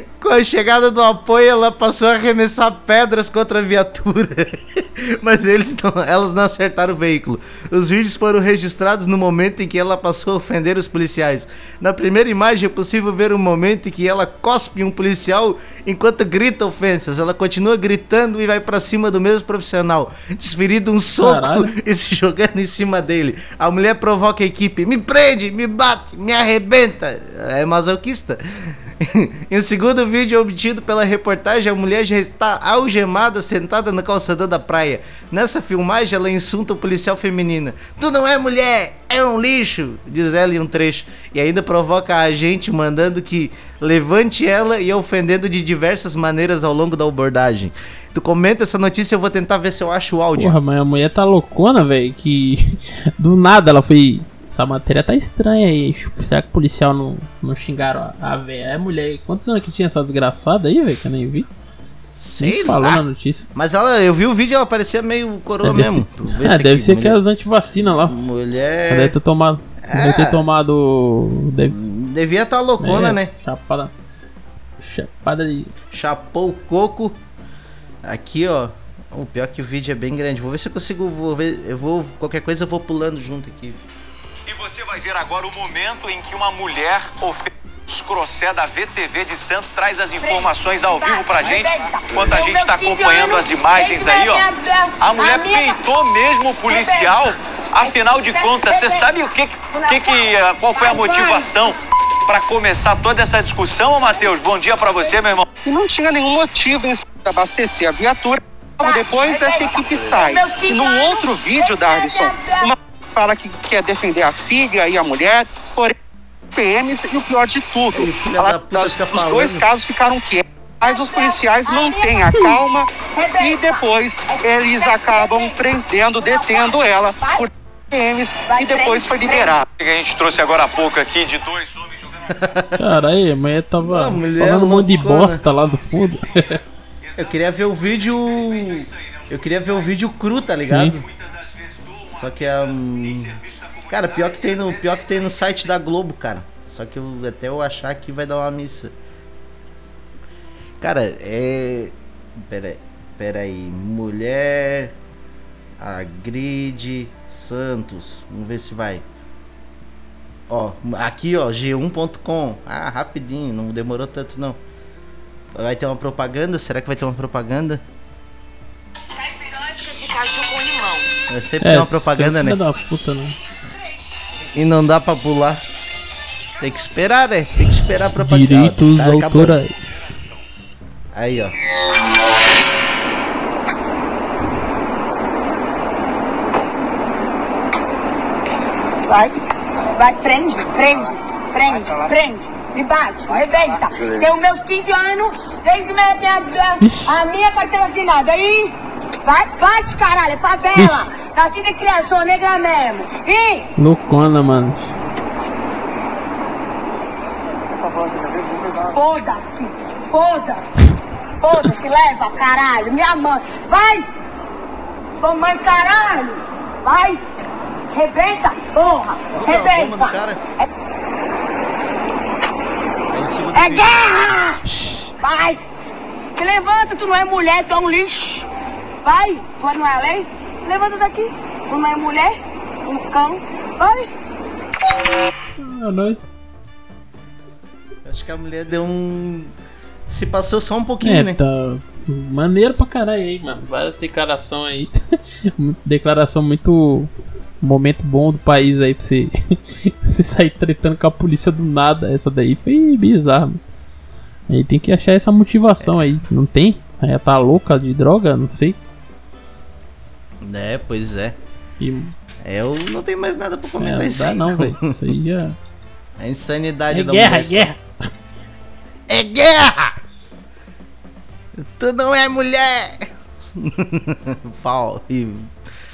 [LAUGHS] Com a chegada do apoio, ela passou a arremessar pedras contra a viatura. [LAUGHS] Mas eles não- elas não acertaram o veículo. Os vídeos foram registrados no momento em que ela passou a ofender os policiais. Na primeira imagem é possível ver o momento em que ela cospe um policial enquanto grita ofensas. Ela continua gritando e vai pra cima do mesmo profissional, desferindo um soco Caralho. [LAUGHS] e se jogando em cima dele. A mulher provoca a equipe: me prende, me bate, me arrebenta. É masoquista. [LAUGHS] em um segundo vídeo obtido pela reportagem, a mulher já está algemada, sentada no calçador da praia. Nessa filmagem, ela insulta o policial feminina: Tu não é mulher, é um lixo, diz ela em um trecho. E ainda provoca a agente mandando que levante ela e ofendendo de diversas maneiras ao longo da abordagem. Tu comenta essa notícia, eu vou tentar ver se eu acho o áudio. Porra, mas a mulher tá loucona, velho. Que [LAUGHS] do nada ela foi. Essa matéria tá estranha aí. Será que o policial não, não xingaram a, a velha? É mulher. Quantos anos que tinha essa desgraçada aí, velho? Que eu nem vi. Sei falou lá. na notícia. Mas ela, eu vi o vídeo, ela parecia meio coroa É, deve mesmo. ser- É, deve ser que mulher- as antivacina lá. Ela Mulher. deve ter tomado. Deve ter tomado. Deve, Devia estar loucona, É, né? Chapada. Chapada de. Chapou o coco. Aqui, ó. O pior que o vídeo é bem grande. Vou ver se eu consigo. Vou ver, eu vou. Qualquer coisa eu vou pulando junto aqui. E você vai ver agora o momento em que uma mulher ofende os Crossé da VTV de Santo traz as informações ao vivo pra gente, enquanto a gente está acompanhando as imagens aí, ó. A mulher peitou mesmo o policial. Afinal de contas, você sabe o que, que, que qual foi a motivação para começar toda essa discussão, Matheus? Bom dia pra você, meu irmão. e não tinha nenhum motivo em para abastecer a viatura. Depois essa equipe sai. E num outro vídeo, Darlison, uma fala que quer defender a filha e a mulher, porém PMs e o pior de tudo, ela- das- os dois falando. casos ficaram quietos. Mas os policiais mantêm a calma e depois eles acabam prendendo, detendo ela por PMs e depois foi liberada. O que a gente trouxe agora há pouco aqui de dois homens jogando. [LAUGHS] Caralho, a mulher tava Ah, mulher falando um monte de bosta lá do fundo. Eu queria ver o vídeo. Eu queria ver o vídeo cru, tá ligado? Sim. Só que é. hum, Cara, pior que, tem no, pior que tem no site da Globo, cara. Só que eu, até eu achar que vai dar uma missa. Cara, é. Pera, pera aí. Mulher. Agride Santos. Vamos ver se vai. Ó, aqui ó, g1.com. Ah, rapidinho, não demorou tanto não. Vai ter uma propaganda? Será que vai ter uma propaganda? É sempre tem uma propaganda, né? da puta, né? E não dá pra pular. Tem que esperar, né? Tem que esperar a propaganda. Direitos Tá autorais. Aí, ó. Vai, vai, prende, prende, prende, prende. Me bate, arrebenta. Tenho meus 15 anos, desde minha, minha, Ixi. a minha carteira assinada. Aí, vai, bate, caralho, é favela. Ixi. Nasci de criança, sou negra mesmo. Ih, Loucona, mano. foda-se, foda-se, foda-se, leva, caralho, minha mãe. Vai, sua mãe, caralho, vai. Rebenta, porra, rebenta. É vídeo. guerra! Vai! Te levanta, tu não é mulher, tu é um lixo. Vai, tu não é a lei? Levanta daqui. Não é mulher, um cão. Vai. Ah, nós. Acho que a mulher deu um. Se passou só um pouquinho, É, né? tá maneiro pra caralho aí, mano. Várias declarações aí. [LAUGHS] Declaração muito. Momento bom do país aí pra você, [LAUGHS] você sair tretando com a polícia do nada. Essa daí foi bizarro. mano. Aí tem que achar essa motivação aí. Não tem? Aí ela tá louca de droga? Não sei. É, pois é. E, É, Eu não tenho mais nada pra é, comentar não isso dá aí. não, velho. Isso aí é. A insanidade É da guerra, é mulher. guerra. É guerra! Tu não é mulher! [LAUGHS] Pau. E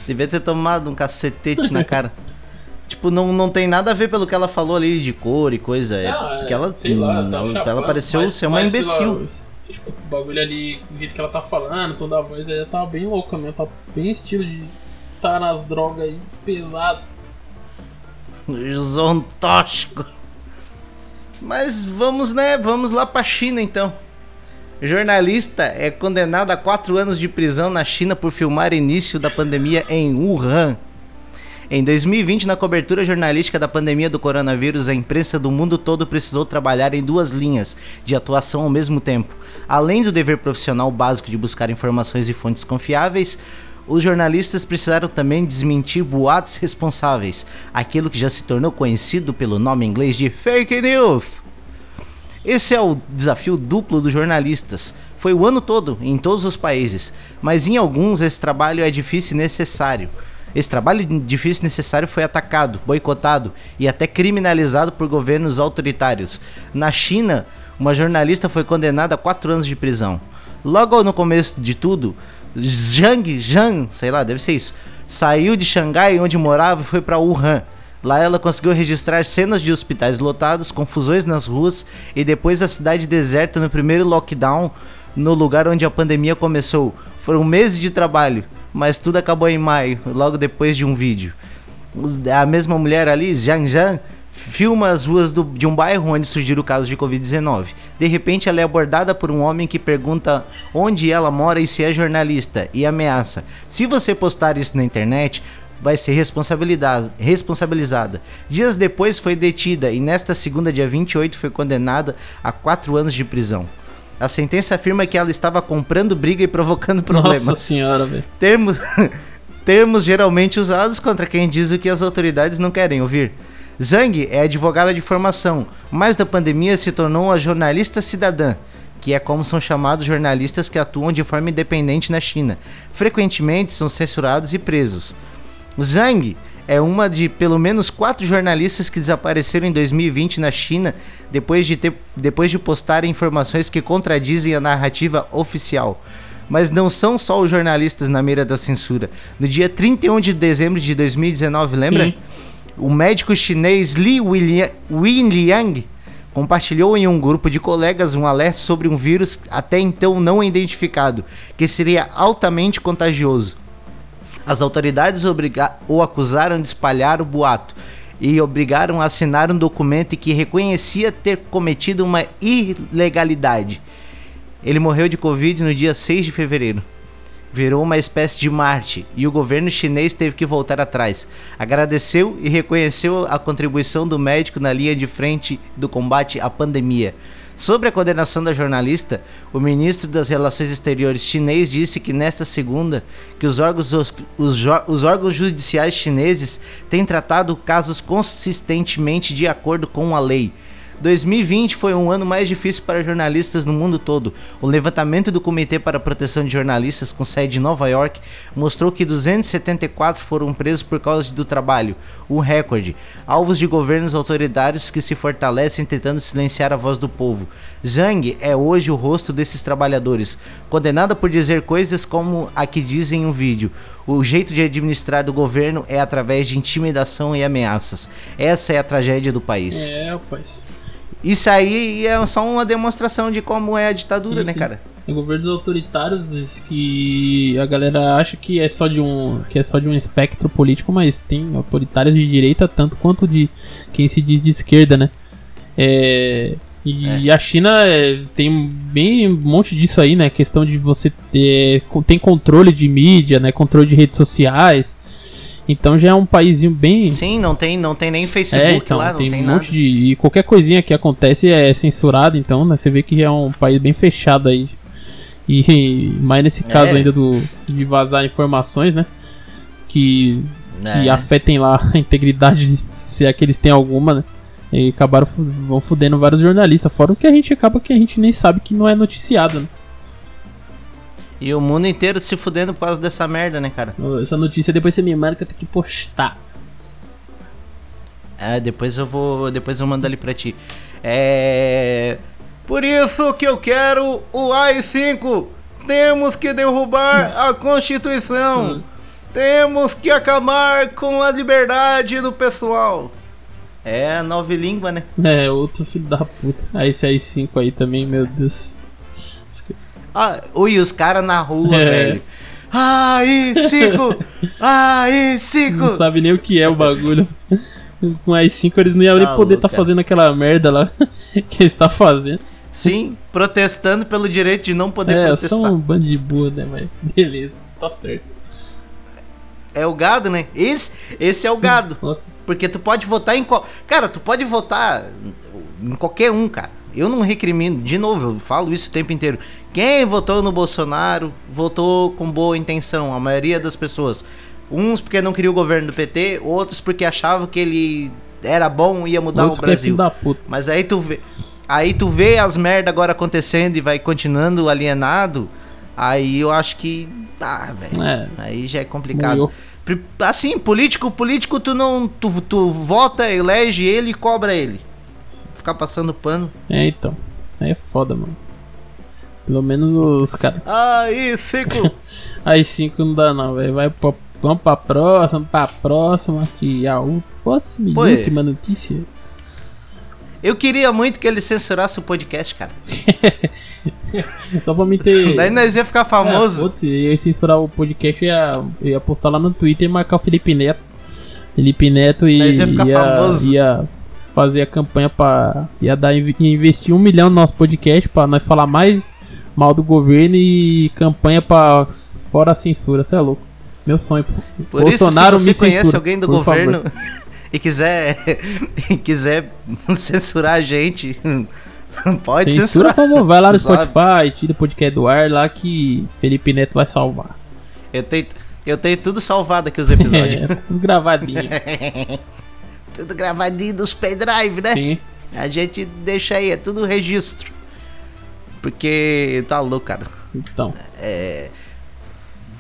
devia ter tomado um cacetete na cara. [LAUGHS] Tipo, não, não tem nada a ver pelo que ela falou ali de cor e coisa. É, porque ela, ela, ela pareceu ser uma imbecil. Tipo, o bagulho ali, do jeito que ela tá falando, toda a voz, ela tá bem louca mesmo. Tá bem estilo de tá nas drogas aí, pesado. Zontóxico. Mas vamos, né? Vamos lá pra China então. Jornalista é condenado a quatro anos de prisão na China por filmar início da pandemia em Wuhan. Em 2020, na cobertura jornalística da pandemia do coronavírus, a imprensa do mundo todo precisou trabalhar em duas linhas de atuação ao mesmo tempo. Além do dever profissional básico de buscar informações e fontes confiáveis, os jornalistas precisaram também desmentir boatos responsáveis, aquilo que já se tornou conhecido pelo nome inglês de fake news. Esse é o desafio duplo dos jornalistas. Foi o ano todo, em todos os países, mas em alguns esse trabalho é difícil e necessário. Esse trabalho difícil e necessário foi atacado, boicotado e até criminalizado por governos autoritários. Na China, uma jornalista foi condenada a quatro anos de prisão. Logo no começo de tudo, Zhang Zhang, sei lá, deve ser isso, saiu de Xangai, onde morava, e foi para Wuhan. Lá ela conseguiu registrar cenas de hospitais lotados, confusões nas ruas e depois a cidade deserta no primeiro lockdown no lugar onde a pandemia começou. Foram meses de trabalho, mas tudo acabou em maio, logo depois de um vídeo. A mesma mulher ali, Zhang Zhang, filma as ruas do- de um bairro onde surgiu o caso de Covid-19. De repente, ela é abordada por um homem que pergunta onde ela mora e se é jornalista e ameaça: se você postar isso na internet, vai ser responsabilizada. Dias depois foi detida e nesta segunda, dia 28, foi condenada a quatro anos de prisão. A sentença afirma que ela estava comprando briga e provocando problemas. Nossa senhora, velho. Termos, [LAUGHS] termos geralmente usados contra quem diz o que as autoridades não querem ouvir. Zhang é advogada de formação, mas da pandemia se tornou a jornalista cidadã, que é como são chamados jornalistas que atuam de forma independente na China. Frequentemente são censurados e presos. Zhang é uma de pelo menos quatro jornalistas que desapareceram em 2020 na China depois de, ter, depois de postarem informações que contradizem a narrativa oficial. Mas não são só os jornalistas na mira da censura. No dia 31 de dezembro de 2019, lembra? Sim. O médico chinês Li Wenliang compartilhou em um grupo de colegas um alerta sobre um vírus até então não identificado, que seria altamente contagioso. As autoridades o acusaram de espalhar o boato e obrigaram a assinar um documento que reconhecia ter cometido uma ilegalidade. Ele morreu de Covid no dia 6 de fevereiro. Virou uma espécie de Marte e o governo chinês teve que voltar atrás. Agradeceu e reconheceu a contribuição do médico na linha de frente do combate à pandemia. Sobre a condenação da jornalista, o ministro das Relações Exteriores chinês disse que nesta segunda que os órgãos, os, os órgãos judiciais chineses têm tratado casos consistentemente de acordo com a lei. 2020 foi um ano mais difícil para jornalistas no mundo todo. O levantamento do Comitê para a Proteção de Jornalistas, com sede em Nova York, mostrou que 274 foram presos por causa do trabalho, um recorde. Alvos de governos autoritários que se fortalecem tentando silenciar a voz do povo. Zhang é hoje o rosto desses trabalhadores, condenada por dizer coisas como a que diz em um vídeo. O jeito de administrar do governo é através de intimidação e ameaças. Essa é a tragédia do país. É, rapaz. Isso aí é só uma demonstração de como é a ditadura, Sim, né, sim. cara? Tem governos autoritários que a galera acha que é só de um que é só de um espectro político, mas tem autoritários de direita tanto quanto de quem se diz de esquerda, né? É, e a China é, tem bem um monte disso aí, né? Questão de você ter tem controle de mídia, né? Controle de redes sociais. Então já é um paísinho bem Sim, não tem, não tem nem Facebook é, então, lá, não tem, tem, um nada. monte de. E qualquer coisinha que acontece é censurado, então, né? Você vê que é um país bem fechado aí. E [LAUGHS] mais nesse caso É. ainda do de vazar informações, né? Que, que É. afetem lá [LAUGHS] a integridade, se é que eles têm alguma, né? E acabaram vão fudendo vários jornalistas, fora o que a gente acaba que a gente nem sabe que não é noticiado, né? E o mundo inteiro se fudendo por causa dessa merda, né, cara? Essa notícia depois você me que eu tenho que postar. É, depois eu vou. Depois eu mando ali pra ti. É. Por isso que eu quero o AI-5. Temos que derrubar a Constituição. Temos que acabar com a liberdade do pessoal. É a nova língua, né? É, outro filho da puta. Aí esse aí 5 aí também, meu Deus. Ah, ui, os caras na rua, É. velho. AI-5! AI-5! Não sabe nem o que é o bagulho. Com as 5 eles não iam nem Tá poder louco, estar cara. fazendo aquela merda lá [LAUGHS] que eles tá fazendo. Sim, protestando pelo direito de não poder É, protestar. são um bando de burro, né, mas [LAUGHS] beleza, tá certo. É o gado, né? Esse, esse é o gado. [LAUGHS] Porque tu pode votar em qual. Cara, tu pode votar em qualquer um, cara. Eu não recrimino. De novo, eu falo isso o tempo inteiro. Quem votou no Bolsonaro votou com boa intenção, a maioria das pessoas. Uns porque não queria o governo do PT, outros porque achavam que ele era bom e ia mudar Outros o é Brasil. puta. Mas aí tu vê. Aí tu vê as merda agora acontecendo e vai continuando alienado. Aí eu acho que. Ah, velho. É. Aí já é complicado. Assim, político, político, tu não. Tu, tu vota, elege ele e cobra ele. Ficar passando pano. É, então. Aí é foda, mano. Pelo menos os caras. Aí, fico. [LAUGHS] Aí 5 não dá não, velho. Vai pra, vamos pra próxima, pra próxima. Aqui, a próxima e é. última notícia. Eu queria muito que ele censurasse o podcast, cara. [LAUGHS] Só pra me ter. Daí nós ia ficar É, famoso. Foda-se, eu ia censurar o podcast e ia, ia postar lá no Twitter e marcar o Felipe Neto. Felipe Neto e Mas ia ficar famoso. ia fazer a campanha pra. ia dar, ia investir um milhão no nosso podcast pra nós falar mais mal do governo e campanha pra fora a censura, você é louco. Meu sonho. Por Bolsonaro isso, se me você conhece censura, alguém do favor. governo [LAUGHS] e quiser, [LAUGHS] e quiser censurar a gente, [LAUGHS] pode Censura, censurar. por favor, vai lá no. Spotify, tira o podcast do ar lá que Felipe Neto vai salvar. Eu tenho, eu tenho tudo salvado aqui os episódios. É, tudo gravadinho. Tudo gravadinho dos pendrive, né? Sim. A gente deixa aí, é tudo registro. Porque tá louco, cara. Então. É.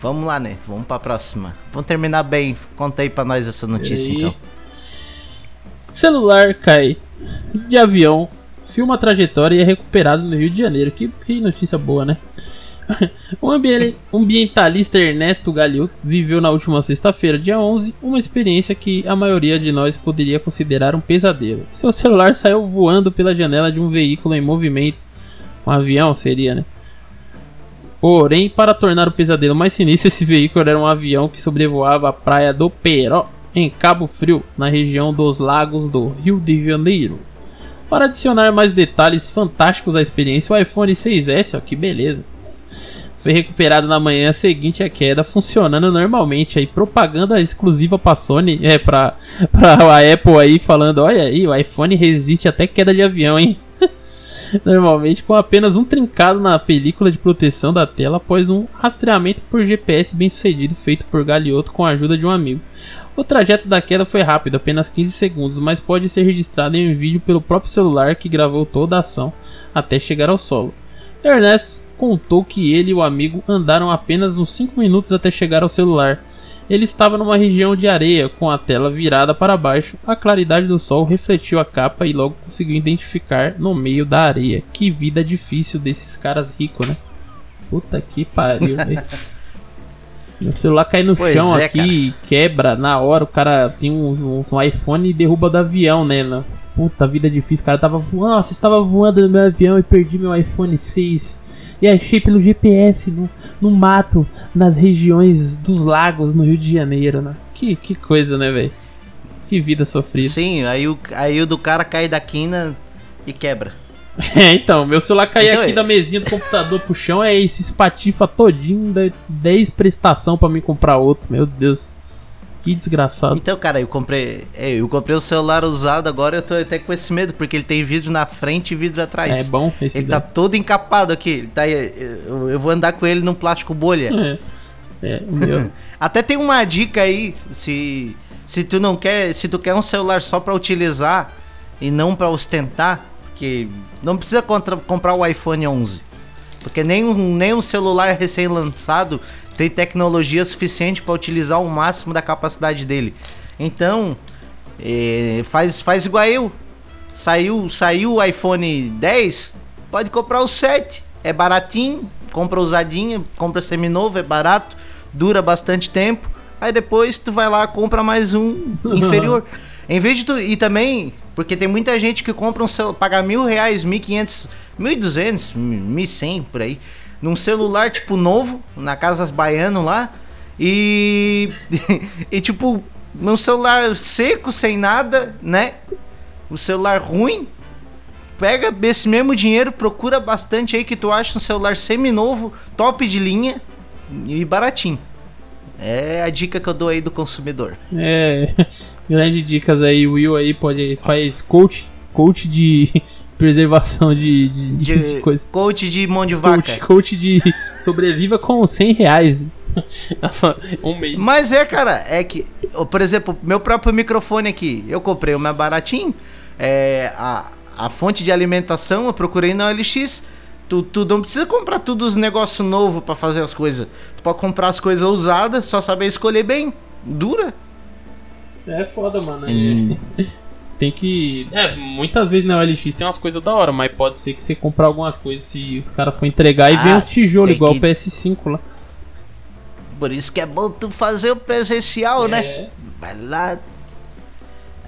Vamos lá, né? Vamos pra próxima. Vamos terminar bem. Conta aí pra nós essa notícia, E- então. Celular cai de avião, filma a trajetória e é recuperado no Rio de Janeiro. Que, que notícia boa, né? [LAUGHS] O ambi- ambientalista Ernesto Galil viveu na última sexta-feira, dia 11, uma experiência que a maioria de nós poderia considerar um pesadelo. Seu celular saiu voando pela janela de um veículo em movimento. Um avião seria, né? Porém, para tornar o pesadelo mais sinistro, esse veículo era um avião que sobrevoava a praia do Peró, em Cabo Frio, na região dos lagos do Rio de Janeiro. Para adicionar mais detalhes fantásticos à experiência, o iPhone 6S, ó, que beleza, foi recuperado na manhã seguinte à queda, funcionando normalmente. Aí, propaganda exclusiva para Sony, é, para [LAUGHS] a Apple aí, falando: olha aí, o iPhone resiste até queda de avião, hein? [LAUGHS] Normalmente com apenas um trincado na película de proteção da tela após um rastreamento por GPS bem sucedido feito por Galioto com a ajuda de um amigo. O trajeto da queda foi rápido, apenas 15 segundos, mas pode ser registrado em um vídeo pelo próprio celular que gravou toda a ação até chegar ao solo. Ernesto contou que ele e o amigo andaram apenas uns 5 minutos até chegar ao celular. Ele estava numa região de areia, com a tela virada para baixo. A claridade do sol refletiu a capa e logo conseguiu identificar no meio da areia. Que vida difícil desses caras ricos, né? Puta que pariu, velho. [LAUGHS] Meu celular cai no Pois chão é, aqui cara. e quebra na hora. O cara tem um, um iPhone e derruba do avião, né? Na- Puta vida difícil. O cara tava voando. Nossa, estava voando no meu avião e perdi meu iPhone 6. E achei pelo GPS no, no mato, nas regiões dos lagos no Rio de Janeiro, né? Que, que coisa, né, velho? Que vida sofrida. Sim, aí o, aí o do cara cai da quina e quebra. [LAUGHS] É, então, meu celular cair Então, aqui é- da mesinha do computador pro chão, é esse espatifa todinho, dá 10 prestação pra mim comprar outro, meu Deus. Que desgraçado. Então, cara, eu comprei. é, Eu comprei o celular usado, agora eu tô até com esse medo, porque ele tem vidro na frente e vidro atrás. É bom esse Ele tá todo encapado aqui. Ele tá, eu, eu vou andar com ele num plástico bolha. É. É, meu. [LAUGHS] Até tem uma dica aí, se se tu não quer, se tu quer um celular só pra utilizar e não pra ostentar, porque não precisa contra- comprar o iPhone 11. Porque nem um, nem um celular recém-lançado tem tecnologia suficiente pra utilizar o máximo da capacidade dele. Então, eh, faz faz igual eu. Saiu, saiu o iPhone 10, pode comprar o 7. É baratinho, compra usadinho, compra seminovo, é barato, dura bastante tempo. Aí depois tu vai lá compra mais um [LAUGHS] inferior. Em vez de tu. E também, porque tem muita gente que compra um celular, paga mil reais, mil quinhentos, mil e duzentos, mil cem por aí, num celular tipo novo, na casa das baianos lá. E. [LAUGHS] e tipo, num celular seco, sem nada, né? O celular ruim. Pega esse mesmo dinheiro, procura bastante aí que tu acha um celular semi-novo, top de linha e baratinho. É a dica que eu dou aí do consumidor. É. [LAUGHS] Grandes dicas aí, Will aí pode. faz coach. Coach de preservação de, de, De, [LAUGHS] de coisa. coach de mão de vaca. Coach, coach de [LAUGHS] sobreviva com 100 reais. [LAUGHS] um mês. Mas é, cara, é que, por exemplo, meu próprio microfone aqui, eu comprei o mais baratinho. É, a, a fonte de alimentação eu procurei na OLX. Tu, tu não precisa comprar tudo os negócios novos pra fazer as coisas. Tu pode comprar as coisas usadas, só saber escolher bem. Dura. É foda, mano. é- Hum. Tem que. É, muitas vezes na OLX tem umas coisas da hora, mas pode ser que você comprar alguma coisa se os caras for entregar e Ah, vem uns tijolos tem igual que- o PS5 lá. Por isso que é bom tu fazer o presencial, né? É. Vai lá.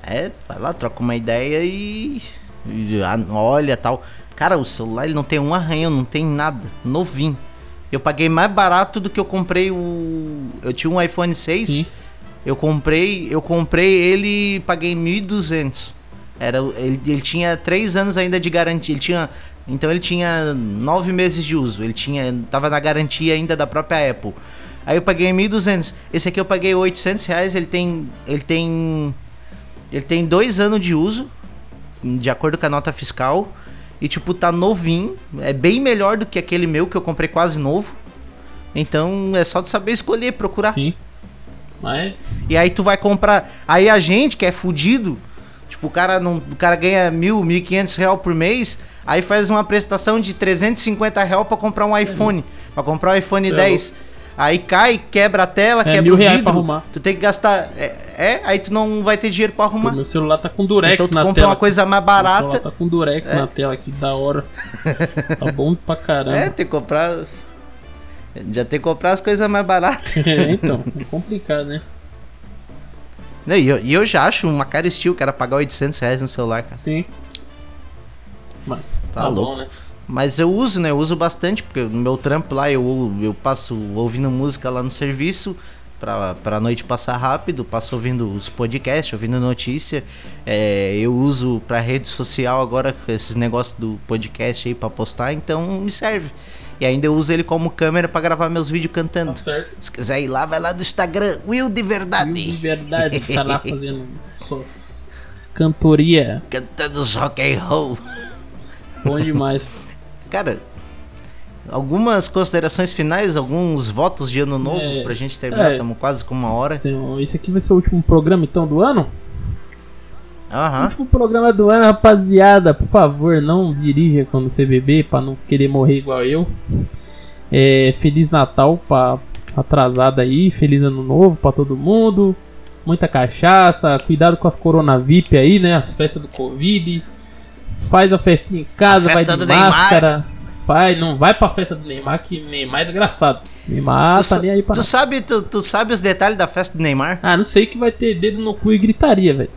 É, vai lá, troca uma ideia e. e olha tal. Cara, o celular ele não tem um arranhão, não tem nada. Novinho. Eu paguei mais barato do que eu comprei o. Eu tinha um iPhone 6. Sim. Eu comprei, eu comprei ele e paguei 1.200. Era, ele, ele tinha três anos ainda de garantia. Ele tinha. Então ele tinha nove meses de uso. Ele tinha. Tava na garantia ainda da própria Apple. Aí eu paguei 1.200. Esse aqui eu paguei 800 reais. Ele tem. Ele tem. Ele tem dois anos de uso. De acordo com a nota fiscal. E tipo, tá novinho. É bem melhor do que aquele meu que eu comprei quase novo. Então é só de saber escolher, procurar. Sim. Mas E aí tu vai comprar. Aí a gente que é fudido, tipo, o cara, não, o cara ganha mil, mil e quinhentos real por mês, aí faz uma prestação de 350 real pra comprar um iPhone. Pra comprar o iPhone Cê é 10. Aí cai, quebra a tela, quebra mil o reais vidro. pra arrumar. Tu tem que gastar. É, é, aí tu não vai ter dinheiro pra pô, arrumar. meu celular tá com durex então tu na compra tela. uma coisa mais Meu celular barata. tá com durex É. na tela, que da hora. [LAUGHS] Tá bom pra caramba. É, tem que comprar. Já tem que comprar as coisas mais baratas. [LAUGHS] É, então, é complicado, né? E eu, e eu já acho uma cara estilo, cara, pagar 800 reais no celular, cara. Sim. Mas, Tá tá, louco. bom, né? Mas eu uso, né? Eu uso bastante, porque no meu trampo lá eu, eu passo ouvindo música lá no serviço pra, pra noite passar rápido, passo ouvindo os podcasts, ouvindo notícia. É, eu uso pra rede social agora esses negócios do podcast aí pra postar, então me serve. E ainda eu uso ele como câmera pra gravar meus vídeos cantando. Tá certo. Se quiser ir lá, vai lá no Instagram, Will de Verdade. De verdade, tá lá [LAUGHS] fazendo suas cantoria. Cantando rock and roll. Bom demais. [LAUGHS] Cara, algumas considerações finais, alguns votos de ano novo É, pra gente terminar. é. Estamos quase com uma hora. Esse aqui vai ser o último programa então do ano? Aham. Último programa do ano, rapaziada. Por favor, não dirija quando você beber pra não querer morrer igual eu. É, Feliz Natal pra atrasada aí, feliz ano novo pra todo mundo. Muita cachaça, cuidado com as Corona VIP aí, né? As festas do Covid. Faz a festinha em casa, vai de máscara. Vai, não vai pra festa do Neymar, que Neymar é desgraçado. Neymar tu, tá nem aí pra tu nada. sabe, tu, tu sabe os detalhes da festa do Neymar? Ah, não sei que vai ter dedo no cu e gritaria, velho.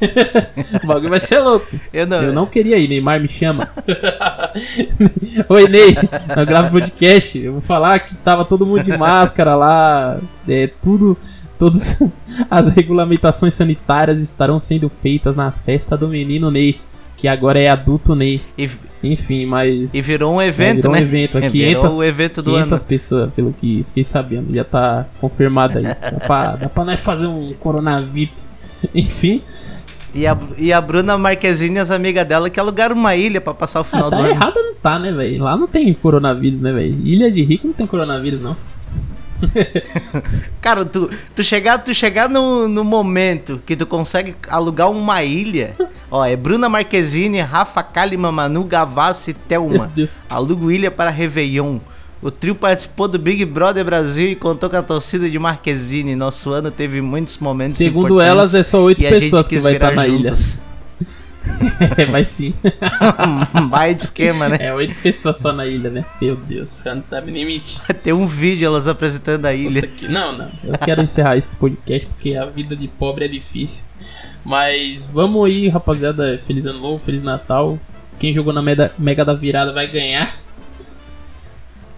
[LAUGHS] o bagulho vai ser louco. Eu não. Eu não queria ir, Neymar me chama. [LAUGHS] Oi, Ney, eu gravo podcast. Eu vou falar que tava todo mundo de máscara lá. É tudo. Todas [LAUGHS] as regulamentações sanitárias estarão sendo feitas na festa do menino Ney, que agora é adulto Ney. E, Enfim, mas. e virou um evento, virou um né? evento, é É, 500 virou o evento do 500 ano. pessoas, pelo que fiquei sabendo. Já tá confirmado aí. Dá pra, dá pra nós fazer um Corona VIP. Enfim. E a, e a Bruna Marquezine e as amigas dela que alugaram uma ilha pra passar o final Ah, do tá ano. errado não tá, né, velho? Lá não tem coronavírus, né, velho? Ilha de Rico não tem coronavírus, não. [LAUGHS] Cara, tu, tu chegar, tu chegar no, no momento que tu consegue alugar uma ilha. Ó, é Bruna Marquezine, Rafa Kalimann, Manu Gavassi e Thelma. Alugo ilha para Réveillon. O trio participou do Big Brother Brasil e contou com a torcida de Marquezine. Nosso ano teve muitos momentos Segundo elas, é só oito pessoas que vai estar virar na ilha. [LAUGHS] É, mas sim. [LAUGHS] Vai de esquema, né? É oito pessoas só na ilha, né? Meu Deus, não sabe nem mentir. [LAUGHS] Tem um vídeo elas apresentando a ilha. que- Não, não. Eu quero encerrar esse podcast porque a vida de pobre é difícil. Mas vamos aí, rapaziada. Feliz ano novo, feliz Natal. Quem jogou na Mega da Virada vai ganhar.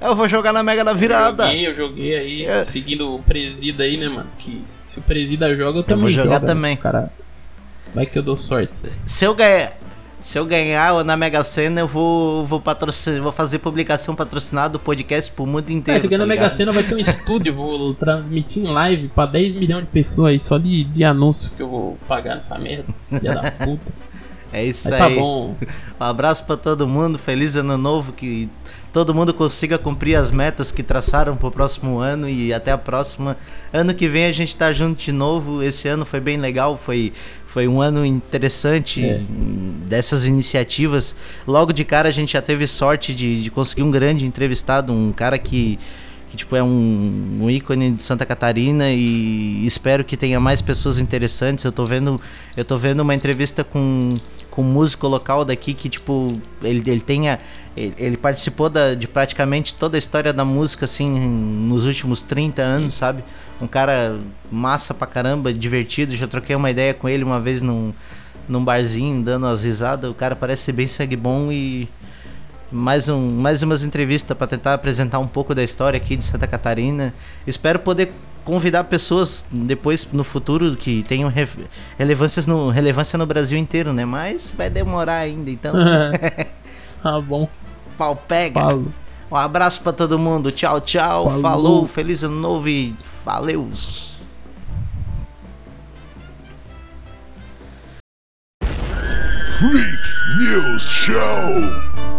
Eu vou jogar na Mega da Virada. Eu joguei, eu joguei aí, É. seguindo o presida aí, né, mano? Que se o presida joga, eu também vou jogar jogo, né? também. Cara, vai que eu dou sorte. Se eu ganhar. Se eu ganhar na Mega Sena, eu vou, vou, patrocinar, vou fazer publicação patrocinada do podcast pro mundo inteiro. É, se eu ganhar tá na Mega? Sena vai ter um [LAUGHS] estúdio, vou transmitir em live pra 10 milhões de pessoas aí, só de, de anúncio que eu vou pagar nessa merda. Filha da puta. [LAUGHS] É isso tá aí. bom. Um abraço pra todo mundo. Feliz ano novo. Que todo mundo consiga cumprir as metas que traçaram pro próximo ano. E até a próxima. Ano que vem a gente tá junto de novo. Esse ano foi bem legal. Foi, foi um ano interessante É. dessas iniciativas. Logo de cara a gente já teve sorte de, de conseguir um grande entrevistado. Um cara que. Que, tipo, é um, um ícone de Santa Catarina e espero que tenha mais pessoas interessantes. Eu tô vendo, eu tô vendo uma entrevista com, com músico local daqui que, tipo, ele, ele tenha. Ele, ele participou da, de praticamente toda a história da música, assim, nos últimos 30 anos, sabe? Um cara massa pra caramba, divertido. Já troquei uma ideia com ele uma vez num, num barzinho, dando as risadas. O cara parece ser bem sangue bom e mais, um, mais umas entrevistas para tentar apresentar um pouco da história aqui de Santa Catarina. Espero poder convidar pessoas depois no futuro que tenham re- relevâncias no, relevância no Brasil inteiro, né? Mas vai demorar ainda, então. [LAUGHS] Ah, bom. Pau pega. Falo. Um abraço pra todo mundo. Tchau, tchau. Falou. Falou. Feliz ano novo e valeus. Freak News Show.